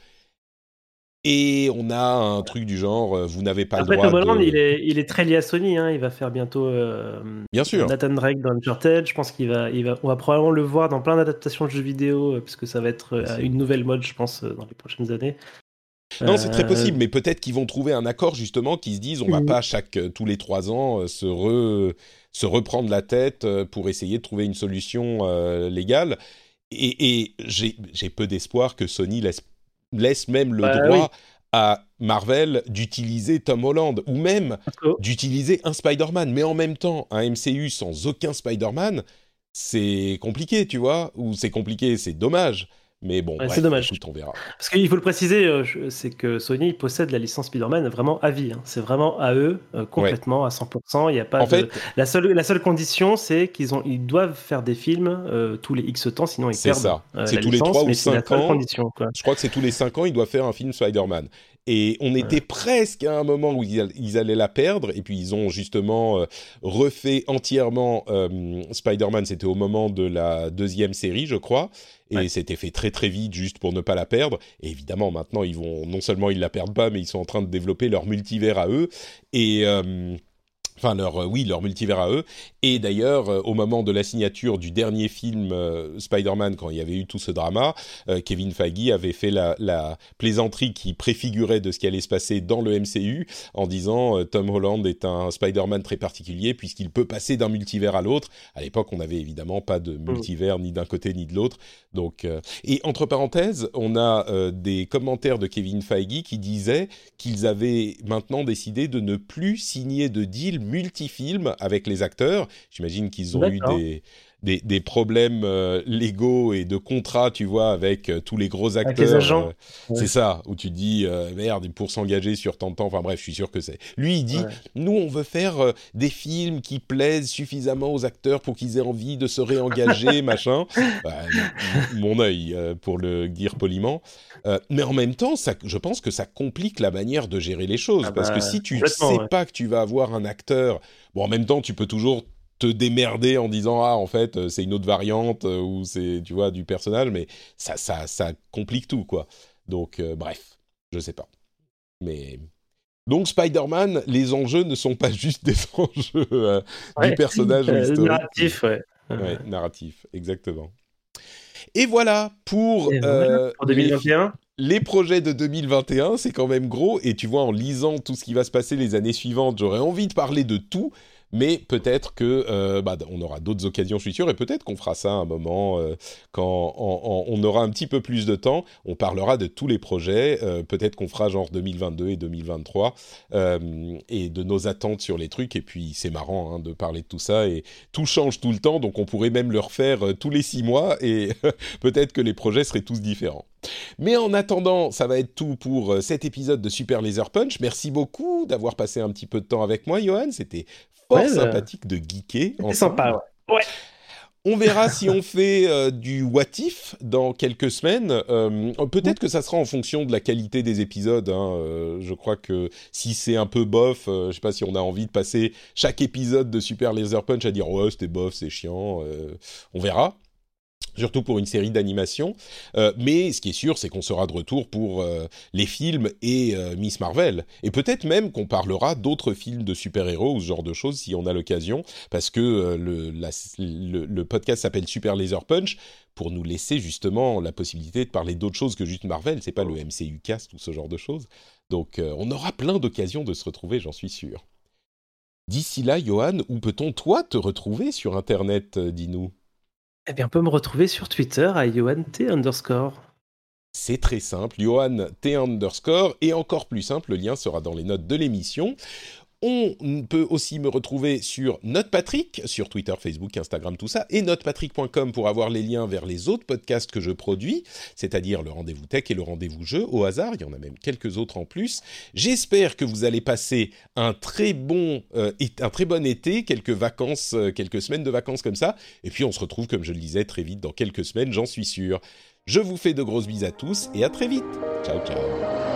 et on a un truc du genre, euh, vous n'avez pas Après le droit Tom Holland, de... il, est, il est très lié à Sony, hein. il va faire bientôt euh, Bien sûr. Nathan Drake dans Uncharted. Je pense qu'il va, il va, on va probablement le voir dans plein d'adaptations de jeux vidéo, euh, puisque ça va être une nouvelle mode, je pense, dans les prochaines années. Non, c'est très possible, mais peut-être qu'ils vont trouver un accord justement qui se disent on va Mhm. pas chaque tous les trois ans se re- se reprendre la tête euh, pour essayer de trouver une solution euh, légale. Et, et j'ai peu d'espoir que Sony laisse laisse même le Bah droit à Marvel d'utiliser Tom Holland ou même d'utiliser un Spider-Man. Mais en même temps, un MCU sans aucun Spider-Man, c'est compliqué, tu vois Ou c'est compliqué, c'est dommage. Mais bon, Ouais, c'est dommage. écoute, on verra. Parce qu'il faut le préciser, euh, c'est que Sony possède la licence Spider-Man vraiment à vie. hein. C'est vraiment à eux, euh, complètement, à 100%. Il y a pas En de- fait, la, seule, la seule condition, c'est qu'ils ont, ils doivent faire des films euh, tous les X temps, sinon ils C'est perdent ça. euh, C'est tous les licence, trois ou mais c'est la cinq seule ans. condition. Quoi. Je crois que c'est tous les 5 ans, il doit faire un film Spider-Man. Et on était presque à un moment où ils, all- ils allaient la perdre, et puis ils ont justement euh, refait entièrement euh, Spider-Man, c'était au moment de la deuxième série, je crois, et Ouais. c'était fait très très vite juste pour ne pas la perdre. Et évidemment, maintenant, ils vont, non seulement ils la perdent pas, mais ils sont en train de développer leur multivers à eux, et... euh, Enfin, leur, euh, oui, leur multivers à eux. Et d'ailleurs, euh, au moment de la signature du dernier film euh, Spider-Man, quand il y avait eu tout ce drama, Kevin Feige avait fait la, la plaisanterie qui préfigurait de ce qui allait se passer dans le MCU en disant Tom Holland est un Spider-Man très particulier puisqu'il peut passer d'un multivers à l'autre. À l'époque, on n'avait évidemment pas de multivers ni d'un côté ni de l'autre. Donc, et entre parenthèses, on a des commentaires de Kevin Feige qui disaient qu'ils avaient maintenant décidé de ne plus signer de deal multifilm avec les acteurs. J'imagine qu'ils ont eu des des, des problèmes euh, légaux et de contrats, tu vois, avec euh, tous les gros acteurs. Avec les agents. Euh, C'est ça, où tu dis, merde, pour s'engager sur tant de temps, enfin bref, je suis sûr que c'est. Lui, il dit, Ouais. nous, on veut faire des films qui plaisent suffisamment aux acteurs pour qu'ils aient envie de se réengager, machin. Bah, mon œil, pour le dire poliment. Mais en même temps, ça, je pense que ça complique la manière de gérer les choses. Ah parce bah, que si tu complètement, sais ouais. pas que tu vas avoir un acteur, bon, en même temps, tu peux toujours te démerder en disant ah en fait euh, c'est une autre variante euh, ou c'est tu vois du personnage mais ça ça ça complique tout quoi donc euh, bref je sais pas mais donc Spider-Man les enjeux ne sont pas juste des enjeux euh, du personnage Euh, historique narratif, ouais. Ouais, narratif exactement et voilà pour, Et voilà, pour les- 2021. les projets de 2021, c'est quand même gros. Et tu vois, en lisant tout ce qui va se passer les années suivantes, j'aurais envie de parler de tout. Mais peut-être que euh, bah, on aura d'autres occasions, je suis sûr, et peut-être qu'on fera ça à un moment euh, quand on aura un petit peu plus de temps. On parlera de tous les projets. euh, peut-être qu'on fera genre 2022 et 2023 euh, et de nos attentes sur les trucs. Et puis c'est marrant hein, de parler de tout ça et tout change tout le temps, donc on pourrait même le refaire tous les six mois et peut-être que les projets seraient tous différents. Mais en attendant, ça va être tout pour euh, cet épisode de Super Laser Punch. Merci beaucoup d'avoir passé un petit peu de temps avec moi, Johan. C'était fort Ouais, bah, sympathique de geeker. C'est sympa, ouais. On verra si on fait euh, du what if dans quelques semaines. Euh, Peut-être que ça sera en fonction de la qualité des épisodes. hein. Euh, je crois que si c'est un peu bof, euh, je sais pas si on a envie de passer chaque épisode de Super Laser Punch à dire ouais c'était bof, c'est chiant. euh, on verra. Surtout pour une série d'animation. Euh, mais ce qui est sûr, c'est qu'on sera de retour pour euh, les films et euh, Miss Marvel. Et peut-être même qu'on parlera d'autres films de super-héros ou ce genre de choses si on a l'occasion parce que le, le, podcast s'appelle Super Laser Punch pour nous laisser justement la possibilité de parler d'autres choses que juste Marvel. C'est pas le MCU cast ou ce genre de choses. Donc on aura plein d'occasions de se retrouver, j'en suis sûr. D'ici là, Johan, où peut-on toi te retrouver sur Internet, dis-nous? Eh bien, on peut me retrouver sur Twitter à YoanT underscore. C'est très simple, Johan T underscore, et encore plus simple, le lien sera dans les notes de l'émission. On peut aussi me retrouver sur NotePatrick, sur Twitter, Facebook, Instagram, tout ça, et notepatrick.com pour avoir les liens vers les autres podcasts que je produis, c'est-à-dire le rendez-vous tech et le rendez-vous jeu, au hasard, il y en a même quelques autres en plus. J'espère que vous allez passer un très bon, euh, été, quelques vacances, euh, quelques semaines de vacances comme ça, et puis on se retrouve, comme je le disais, très vite dans quelques semaines, j'en suis sûr. Je vous fais de grosses bises à tous et à très vite. Ciao ciao.